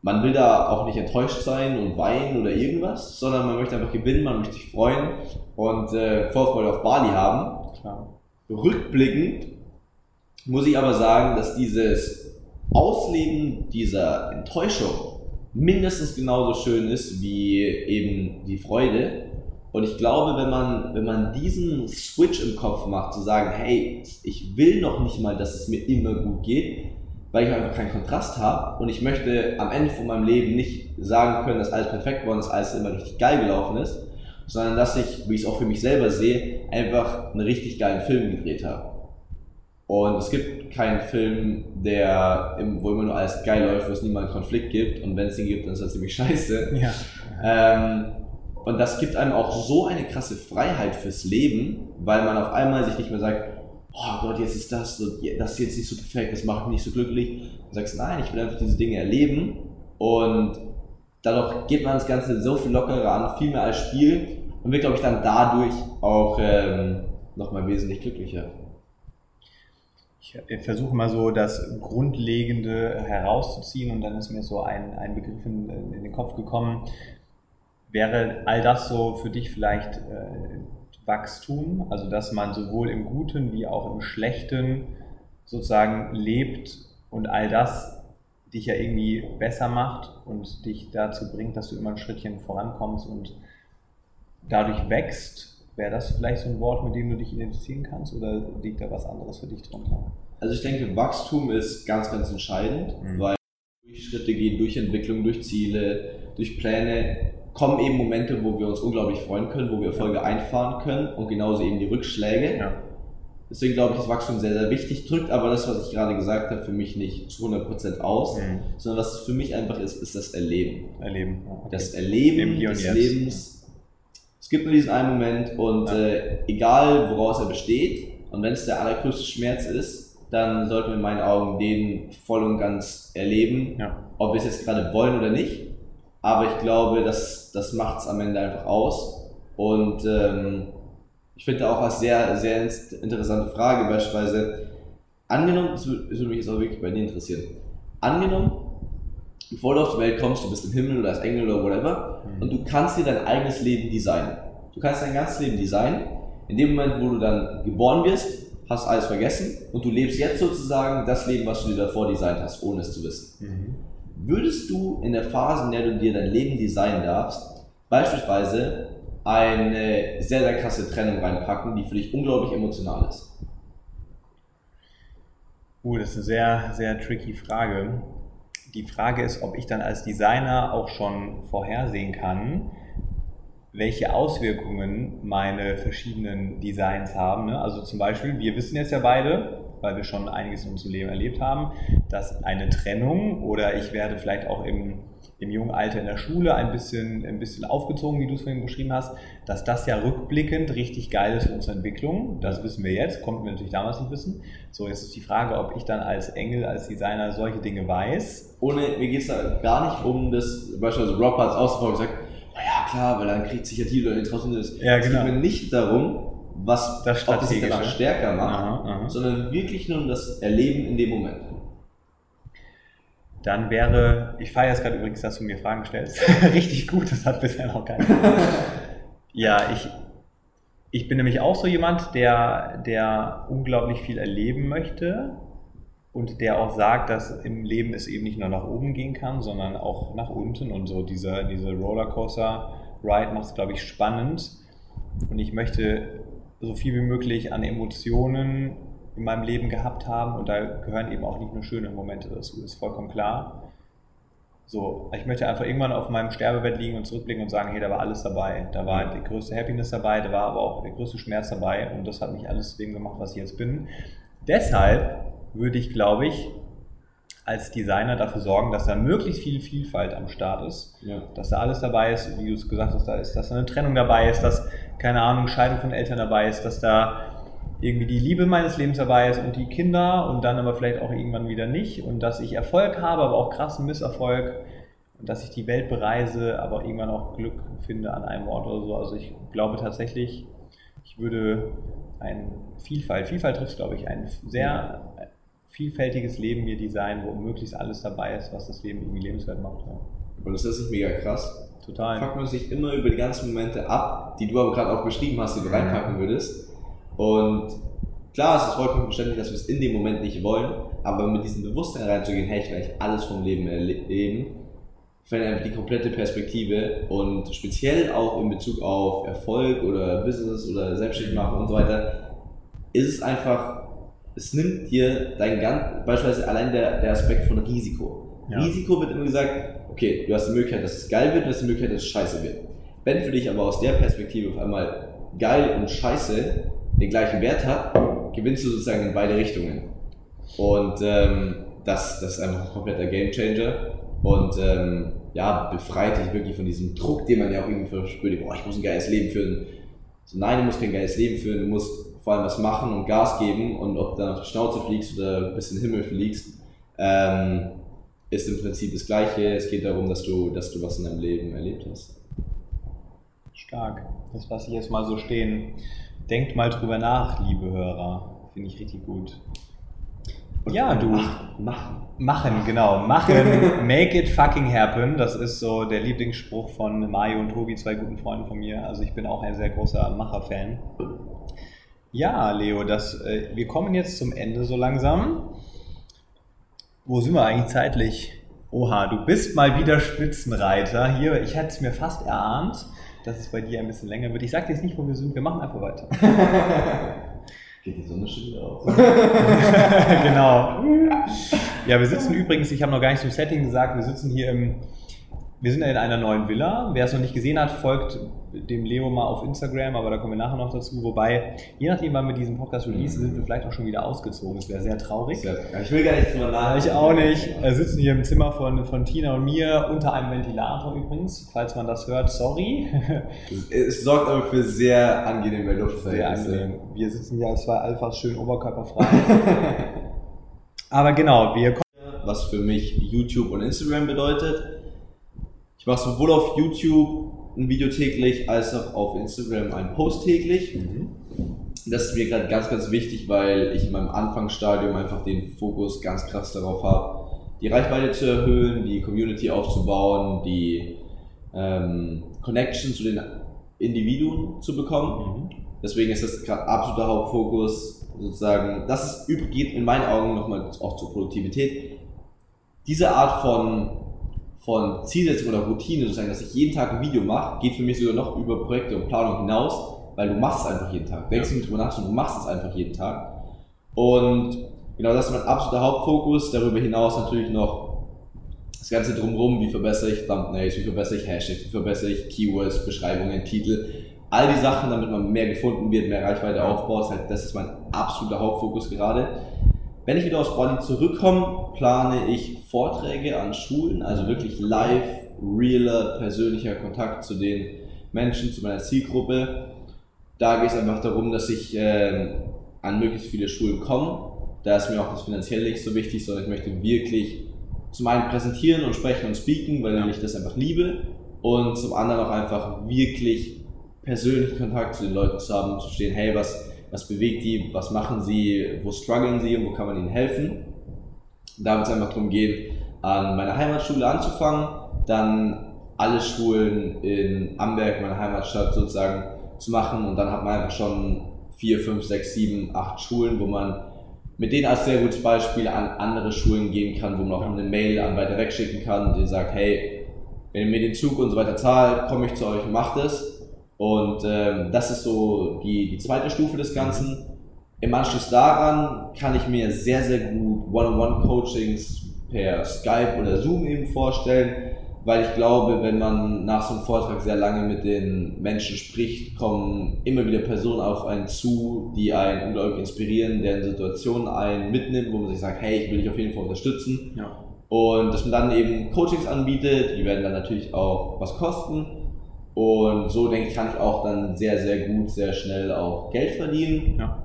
B: Man will da auch nicht enttäuscht sein und weinen oder irgendwas, sondern man möchte einfach gewinnen, man möchte sich freuen und äh, Vorfreude auf Bali haben. Klar. Rückblickend muss ich aber sagen, dass dieses Ausleben dieser Enttäuschung mindestens genauso schön ist wie eben die Freude. Und ich glaube, wenn man, wenn man diesen Switch im Kopf macht, zu sagen, hey, ich will noch nicht mal, dass es mir immer gut geht, weil ich einfach keinen Kontrast habe und ich möchte am Ende von meinem Leben nicht sagen können, dass alles perfekt war und dass alles immer richtig geil gelaufen ist, sondern dass ich, wie ich es auch für mich selber sehe, einfach einen richtig geilen Film gedreht habe. Und es gibt keinen Film, der, wo immer nur alles geil läuft, wo es niemals einen Konflikt gibt. Und wenn es ihn gibt, dann ist das ziemlich scheiße. Ja. Ähm, und das gibt einem auch so eine krasse Freiheit fürs Leben, weil man auf einmal sich nicht mehr sagt, oh Gott, jetzt ist das, das ist jetzt nicht so perfekt, das macht mich nicht so glücklich. Du sagst, nein, ich will einfach diese Dinge erleben. Und dadurch geht man das Ganze so viel lockerer an, viel mehr als Spiel und wird, glaube ich, dann dadurch auch ähm, nochmal wesentlich glücklicher.
A: Ich versuche mal so das Grundlegende herauszuziehen und dann ist mir so ein, ein Begriff in, in den Kopf gekommen. Wäre all das so für dich vielleicht äh, Wachstum, also dass man sowohl im Guten wie auch im Schlechten sozusagen lebt und all das dich ja irgendwie besser macht und dich dazu bringt, dass du immer ein Schrittchen vorankommst und dadurch wächst Wäre das vielleicht so ein Wort, mit dem du dich identifizieren kannst oder liegt da was anderes für dich drunter?
B: Also ich denke, Wachstum ist ganz, ganz entscheidend, mhm. weil durch Schritte gehen, durch Entwicklung, durch Ziele, durch Pläne kommen eben Momente, wo wir uns unglaublich freuen können, wo wir Erfolge einfahren können und genauso eben die Rückschläge. Ja. Deswegen glaube ich, ist Wachstum sehr, sehr wichtig, drückt aber das, was ich gerade gesagt habe, für mich nicht zu 100% aus, mhm. sondern was für mich einfach ist, ist das Erleben.
A: Erleben.
B: Okay. Das Erleben des jetzt. Lebens es gibt nur diesen einen Moment und ja. äh, egal woraus er besteht und wenn es der allergrößte Schmerz ist, dann sollten wir in meinen Augen den voll und ganz erleben, ja. ob wir es jetzt gerade wollen oder nicht. Aber ich glaube, das, das macht es am Ende einfach aus. Und ähm, ich finde auch als sehr, sehr interessante Frage beispielsweise, angenommen, das würde, das würde mich jetzt auch wirklich bei dir interessieren, angenommen, bevor du auf die Welt kommst, du bist im Himmel oder als Engel oder whatever, mhm. und du kannst dir dein eigenes Leben designen. Du kannst dein ganzes Leben designen. In dem Moment, wo du dann geboren wirst, hast alles vergessen und du lebst jetzt sozusagen das Leben, was du dir davor designt hast, ohne es zu wissen. Mhm. Würdest du in der Phase, in der du dir dein Leben designen darfst, beispielsweise eine sehr, sehr krasse Trennung reinpacken, die für dich unglaublich emotional ist?
A: Uh, das ist eine sehr, sehr tricky Frage. Die Frage ist, ob ich dann als Designer auch schon vorhersehen kann, welche Auswirkungen meine verschiedenen Designs haben. Ne? Also zum Beispiel, wir wissen jetzt ja beide, weil wir schon einiges in unserem Leben erlebt haben, dass eine Trennung oder ich werde vielleicht auch im, im jungen Alter in der Schule ein bisschen, ein bisschen aufgezogen, wie du es vorhin beschrieben hast, dass das ja rückblickend richtig geil ist für unsere Entwicklung. Das wissen wir jetzt, konnten wir natürlich damals nicht wissen. So, jetzt ist die Frage, ob ich dann als Engel, als Designer solche Dinge weiß.
B: Ohne, mir geht es da gar nicht um das, beispielsweise Rob hat es ausgefolgt gesagt, ja klar, weil dann kriegt sich ja die Leute draußen das.
A: Ja, genau.
B: Es geht mir nicht darum, was
A: das
B: ob es sich danach stärker macht, aha, aha. sondern wirklich nur um das Erleben in dem Moment.
A: Dann wäre, ich feiere jetzt gerade übrigens, dass du mir Fragen stellst. Richtig gut, das hat bisher noch keiner. ja, ich, ich bin nämlich auch so jemand, der, der unglaublich viel erleben möchte und der auch sagt, dass im Leben es eben nicht nur nach oben gehen kann, sondern auch nach unten und so dieser, diese Rollercoaster-Ride macht es, glaube ich, spannend und ich möchte so viel wie möglich an Emotionen in meinem Leben gehabt haben und da gehören eben auch nicht nur schöne Momente dazu, ist vollkommen klar. So, ich möchte einfach irgendwann auf meinem Sterbebett liegen und zurückblicken und sagen, hey, da war alles dabei. Da war die größte Happiness dabei, da war aber auch der größte Schmerz dabei und das hat mich alles zu dem gemacht, was ich jetzt bin. Deshalb würde ich, glaube ich, als Designer dafür sorgen, dass da möglichst viel Vielfalt am Start ist, ja. dass da alles dabei ist, wie du es gesagt hast, da ist, dass da eine Trennung dabei ist, dass, keine Ahnung, Scheidung von Eltern dabei ist, dass da irgendwie die Liebe meines Lebens dabei ist und die Kinder und dann aber vielleicht auch irgendwann wieder nicht und dass ich Erfolg habe, aber auch krassen Misserfolg und dass ich die Welt bereise, aber irgendwann auch Glück finde an einem Ort oder so. Also ich glaube tatsächlich, ich würde ein Vielfalt, Vielfalt trifft, glaube ich, ein sehr vielfältiges Leben mir designen, wo möglichst alles dabei ist, was das Leben irgendwie lebenswert macht.
B: Und das ist mega krass.
A: Total.
B: Fuckt man sich immer über die ganzen Momente ab, die du aber gerade auch beschrieben hast, die du reinpacken würdest. Und klar, es ist vollkommen verständlich, dass wir es in dem Moment nicht wollen, aber mit diesem Bewusstsein reinzugehen, hey, ich will eigentlich alles vom Leben erleben, verändert einfach die komplette Perspektive und speziell auch in Bezug auf Erfolg oder Business oder Selbstständig machen und so weiter, ist es einfach es nimmt dir dein ganz, beispielsweise allein der, der Aspekt von Risiko. Ja. Risiko wird immer gesagt, okay, du hast die Möglichkeit, dass es geil wird, du hast die Möglichkeit, dass es scheiße wird. Wenn für dich aber aus der Perspektive auf einmal geil und scheiße den gleichen Wert hat, gewinnst du sozusagen in beide Richtungen. Und ähm, das, das ist einfach ein kompletter Gamechanger und ähm, ja, befreit dich wirklich von diesem Druck, den man ja auch irgendwie verspürt, boah, ich muss ein geiles Leben führen. So, nein, du musst kein geiles Leben führen, du musst vor allem was machen und Gas geben und ob du dann auf die Schnauze fliegst oder bis in den Himmel fliegst, ähm, ist im Prinzip das Gleiche. Es geht darum, dass du, dass du was in deinem Leben erlebt hast.
A: Stark. Das lasse ich jetzt mal so stehen. Denkt mal drüber nach, liebe Hörer. Finde ich richtig gut. Ja, du.
B: Machen.
A: Machen, genau. Machen. Make it fucking happen. Das ist so der Lieblingsspruch von Mario und Tobi, zwei guten Freunden von mir. Also ich bin auch ein sehr großer Macher-Fan. Ja, Leo, das, äh, wir kommen jetzt zum Ende so langsam. Wo sind wir eigentlich zeitlich? Oha, du bist mal wieder Spitzenreiter. Hier, ich hätte es mir fast erahnt, dass es bei dir ein bisschen länger wird. Ich sage dir jetzt nicht, wo wir sind, wir machen einfach weiter.
B: Geht die Sonne schon wieder auf?
A: genau. Ja, wir sitzen übrigens, ich habe noch gar nicht zum Setting gesagt, wir sitzen hier im wir sind in einer neuen Villa. Wer es noch nicht gesehen hat, folgt dem Leo mal auf Instagram, aber da kommen wir nachher noch dazu. Wobei, je nachdem, wann wir diesen Podcast releasen, sind wir vielleicht auch schon wieder ausgezogen. Das wäre sehr traurig.
B: Ich will gar nicht drüber nachdenken.
A: Ich auch nicht. Wir sitzen hier im Zimmer von, von Tina und mir, unter einem Ventilator übrigens. Falls man das hört, sorry.
B: Es sorgt aber für sehr angenehme Luftverhältnisse.
A: Sehr angenehm. Wir sitzen hier als zwei Alphas schön oberkörperfrei. aber genau, wir kommen.
B: Was für mich YouTube und Instagram bedeutet mache sowohl auf YouTube ein Video täglich, als auch auf Instagram ein Post täglich. Mhm. Das ist mir gerade ganz, ganz wichtig, weil ich in meinem Anfangsstadium einfach den Fokus ganz krass darauf habe, die Reichweite zu erhöhen, die Community aufzubauen, die ähm, Connection zu den Individuen zu bekommen. Mhm. Deswegen ist das gerade absoluter Hauptfokus, sozusagen, das geht in meinen Augen nochmal auch zur Produktivität. Diese Art von, von Zielsetzung oder Routine, sozusagen, dass ich jeden Tag ein Video mache, geht für mich sogar noch über Projekte und Planung hinaus, weil du machst es einfach jeden Tag. Denkst ja. nicht drüber nach, sondern du machst es einfach jeden Tag. Und genau das ist mein absoluter Hauptfokus. Darüber hinaus natürlich noch das Ganze drumherum, wie verbessere ich Thumbnails, wie verbessere ich Hashtags, wie verbessere ich Keywords, Beschreibungen, Titel. All die Sachen, damit man mehr gefunden wird, mehr Reichweite aufbaut, halt, das ist mein absoluter Hauptfokus gerade. Wenn ich wieder aus Bali zurückkomme, plane ich Vorträge an Schulen, also wirklich live, realer, persönlicher Kontakt zu den Menschen, zu meiner Zielgruppe da geht es einfach darum, dass ich äh, an möglichst viele Schulen komme. Da ist mir auch das Finanzielle nicht so wichtig, sondern ich möchte wirklich zum einen präsentieren und sprechen und speaken, weil ich das einfach liebe. Und zum anderen auch einfach wirklich persönlichen Kontakt zu den Leuten zu haben, zu stehen, hey, was, was bewegt die, was machen sie, wo strugglen sie? Und wo kann man ihnen helfen. Da wird es einfach darum gehen, an meiner Heimatschule anzufangen, dann alle Schulen in Amberg, meiner Heimatstadt sozusagen, zu machen. Und dann hat man einfach schon vier, fünf, sechs, sieben, acht Schulen, wo man mit denen als sehr gutes Beispiel an andere Schulen gehen kann, wo man auch eine Mail an weiter wegschicken kann, die sagt, hey, wenn ihr mir den Zug und so weiter zahlt, komme ich zu euch und macht es. Und ähm, das ist so die, die zweite Stufe des Ganzen. Im Anschluss daran kann ich mir sehr, sehr gut One-on-One-Coachings per Skype oder Zoom eben vorstellen, weil ich glaube, wenn man nach so einem Vortrag sehr lange mit den Menschen spricht, kommen immer wieder Personen auf einen zu, die einen unglaublich inspirieren, deren Situationen einen mitnimmt, wo man sich sagt, hey, ich will dich auf jeden Fall unterstützen. Ja. Und dass man dann eben Coachings anbietet, die werden dann natürlich auch was kosten. Und so denke ich, kann ich auch dann sehr, sehr gut, sehr schnell auch Geld verdienen. Ja.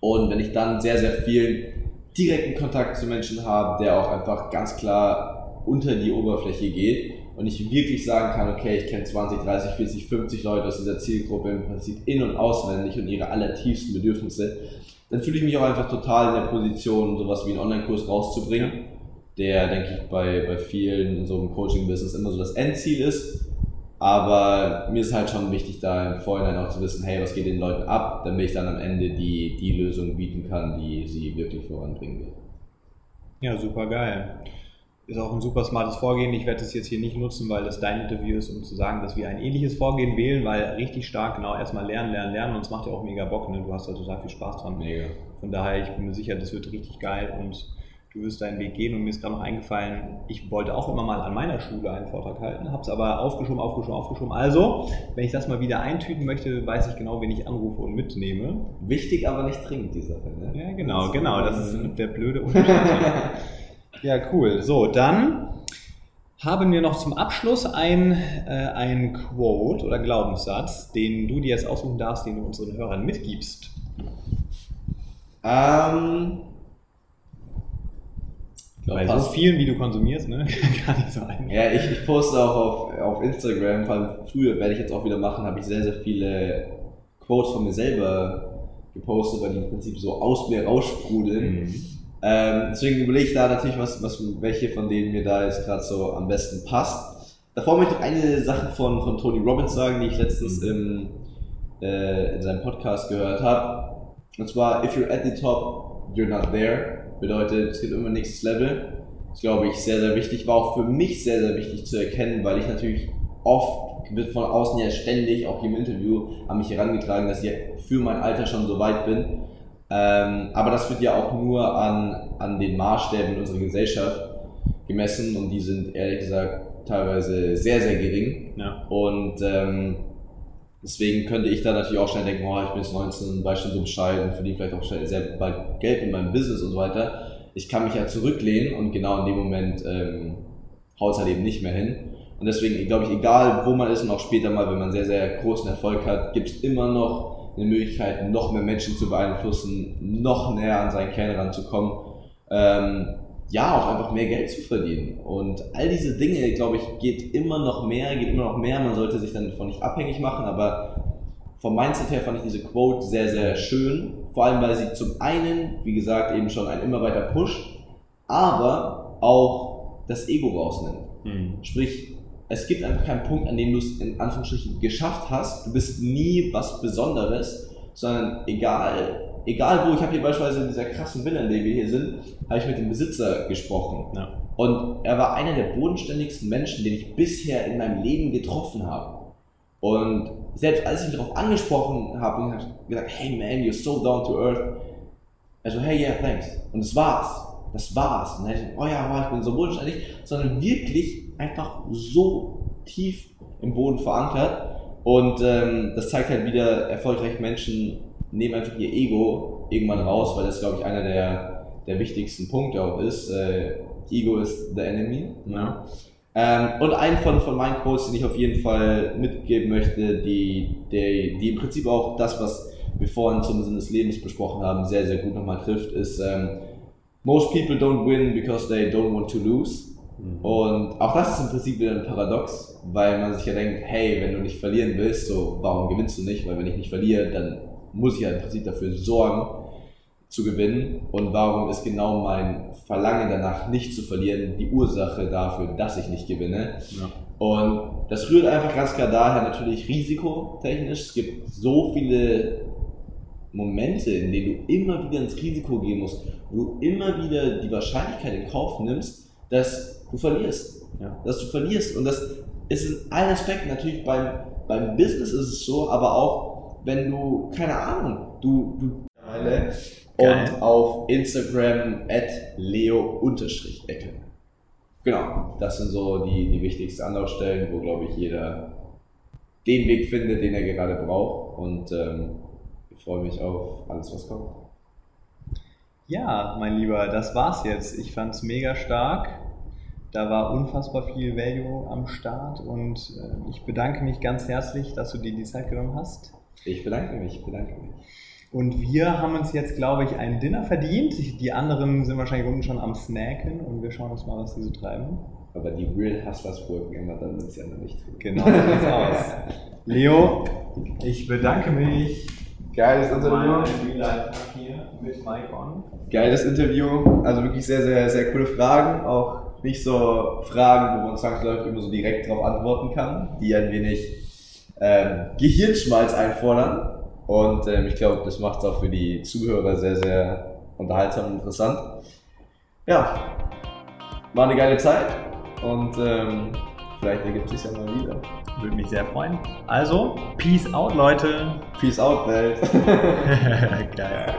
B: Und wenn ich dann sehr, sehr viel direkten Kontakt zu Menschen habe, der auch einfach ganz klar unter die Oberfläche geht und ich wirklich sagen kann, okay, ich kenne 20, 30, 40, 50 Leute aus dieser Zielgruppe im Prinzip in- und auswendig und ihre allertiefsten Bedürfnisse, dann fühle ich mich auch einfach total in der Position, sowas wie einen Online-Kurs rauszubringen, der, denke ich, bei, bei vielen in so einem Coaching-Business immer so das Endziel ist. Aber mir ist halt schon wichtig, da im Vorhinein auch zu wissen, hey, was geht den Leuten ab, damit ich dann am Ende die, die Lösung bieten kann, die sie wirklich voranbringen wird.
A: Ja, super geil ist auch ein super smartes Vorgehen. Ich werde das jetzt hier nicht nutzen, weil das dein Interview ist, um zu sagen, dass wir ein ähnliches Vorgehen wählen, weil richtig stark genau erstmal lernen, lernen, lernen und es macht ja auch mega Bock. Ne? Du hast da total viel Spaß dran. Mega. Von daher, ich bin mir sicher, das wird richtig geil und du wirst deinen Weg gehen. Und mir ist gerade noch eingefallen, ich wollte auch immer mal an meiner Schule einen Vortrag halten, habe es aber aufgeschoben, aufgeschoben, aufgeschoben. Also, wenn ich das mal wieder eintüten möchte, weiß ich genau, wen ich anrufe und mitnehme.
B: Wichtig, aber nicht dringend, die Sache.
A: Ne? Ja, genau, genau. Das ist der blöde Unterschied. Ja, cool. So, dann haben wir noch zum Abschluss ein, äh, ein Quote oder Glaubenssatz, den du dir jetzt aussuchen darfst, den du unseren Hörern mitgibst. Ähm. Bei so vielen, wie du konsumierst, ne?
B: Gar nicht so einfach. Ja, ich, ich poste auch auf, auf Instagram, vor allem früher werde ich jetzt auch wieder machen, habe ich sehr, sehr viele Quotes von mir selber gepostet, weil die im Prinzip so aus mir raussprudeln. Mhm. Ähm, deswegen überlege ich da natürlich, was, was, welche von denen mir da jetzt gerade so am besten passt. Davor möchte ich eine Sache von, von Tony Robbins sagen, die ich letztens mhm. im, äh, in seinem Podcast gehört habe. Und zwar, if you're at the top, you're not there. Bedeutet, es gibt immer nächstes Level. Das glaube ich sehr, sehr wichtig. War auch für mich sehr, sehr wichtig zu erkennen, weil ich natürlich oft wird von außen ja ständig, auch hier im Interview, an mich herangetragen, dass ich für mein Alter schon so weit bin. Ähm, aber das wird ja auch nur an, an den Maßstäben unserer Gesellschaft gemessen und die sind ehrlich gesagt teilweise sehr, sehr gering. Ja. Und ähm, deswegen könnte ich da natürlich auch schnell denken, oh, ich bin jetzt 19, weiß schon so Bescheid verdiene vielleicht auch schnell sehr bald Geld in meinem Business und so weiter. Ich kann mich ja zurücklehnen und genau in dem Moment ähm, haut es halt eben nicht mehr hin. Und deswegen glaube ich, egal wo man ist und auch später mal, wenn man sehr, sehr großen Erfolg hat, gibt es immer noch eine Möglichkeit, noch mehr Menschen zu beeinflussen, noch näher an seinen Kern ranzukommen. Ähm, ja, auch einfach mehr Geld zu verdienen. Und all diese Dinge, glaube ich, geht immer noch mehr, geht immer noch mehr. Man sollte sich dann davon nicht abhängig machen, aber vom Mindset her fand ich diese Quote sehr, sehr schön. Vor allem, weil sie zum einen, wie gesagt, eben schon ein immer weiter pusht, aber auch das Ego rausnimmt. Mhm. Sprich, es gibt einfach keinen Punkt, an dem du es in Anführungsstrichen geschafft hast. Du bist nie was Besonderes, sondern egal, egal wo, ich habe hier beispielsweise in dieser krassen Villa, in der wir hier sind, habe ich mit dem Besitzer gesprochen. Ja. Und er war einer der bodenständigsten Menschen, den ich bisher in meinem Leben getroffen habe. Und selbst als ich mich darauf angesprochen habe, habe ich gesagt, hey man, you're so down to earth. Also, hey, yeah, thanks. Und das war's. Das war's. Und dann ich, oh ja, ich bin so bodenständig, sondern wirklich einfach so tief im Boden verankert. Und ähm, das zeigt halt wieder, erfolgreiche Menschen nehmen einfach ihr Ego irgendwann raus, weil das, glaube ich, einer der, der wichtigsten Punkte auch ist. Äh, Ego ist the enemy. Ja. Ähm, und ein von, von meinen Quotes, den ich auf jeden Fall mitgeben möchte, die, die, die im Prinzip auch das, was wir vorhin zum Sinn des Lebens besprochen haben, sehr, sehr gut nochmal trifft, ist ähm, Most people don't win because they don't want to lose. Mhm. Und auch das ist im Prinzip wieder ein Paradox, weil man sich ja denkt, hey, wenn du nicht verlieren willst, so, warum gewinnst du nicht? Weil wenn ich nicht verliere, dann muss ich ja im Prinzip dafür sorgen, zu gewinnen und warum ist genau mein Verlangen danach nicht zu verlieren die Ursache dafür, dass ich nicht gewinne. Ja. Und das rührt einfach ganz klar daher natürlich risikotechnisch. Es gibt so viele Momente, in denen du immer wieder ins Risiko gehen musst, wo du immer wieder die Wahrscheinlichkeit in Kauf nimmst, dass du verlierst. Ja. Dass du verlierst. Und das ist in allen Aspekten natürlich beim, beim Business ist es so, aber auch wenn du, keine Ahnung, du, du und auf Instagram at leo-ecke. Genau, das sind so die, die wichtigsten Anlaufstellen, wo, glaube ich, jeder den Weg findet, den er gerade braucht. Und ähm, ich freue mich auf alles, was kommt.
A: Ja, mein Lieber, das war's jetzt. Ich fand's mega stark. Da war unfassbar viel Value am Start und äh, ich bedanke mich ganz herzlich, dass du dir die Zeit genommen hast.
B: Ich bedanke mich, ich bedanke mich.
A: Und wir haben uns jetzt, glaube ich, ein Dinner verdient. Die anderen sind wahrscheinlich unten schon am Snacken und wir schauen uns mal, was die so treiben.
B: Aber die Real Hustlers wirken immer dann, es ja noch nicht.
A: Genau, so sieht's aus. Leo, ich bedanke mich.
B: Geiles Interview.
A: hier mit Mike On.
B: Geiles Interview. Also wirklich sehr, sehr, sehr coole Fragen. Auch nicht so Fragen, wo man zwangsläufig immer so direkt darauf antworten kann, die ein wenig ähm, Gehirnschmalz einfordern. Und ähm, ich glaube, das macht es auch für die Zuhörer sehr, sehr unterhaltsam und interessant. Ja, war eine geile Zeit und ähm, vielleicht ergibt es sich ja mal wieder.
A: Würde mich sehr freuen. Also, Peace out, Leute.
B: Peace out, Welt.
A: Geil.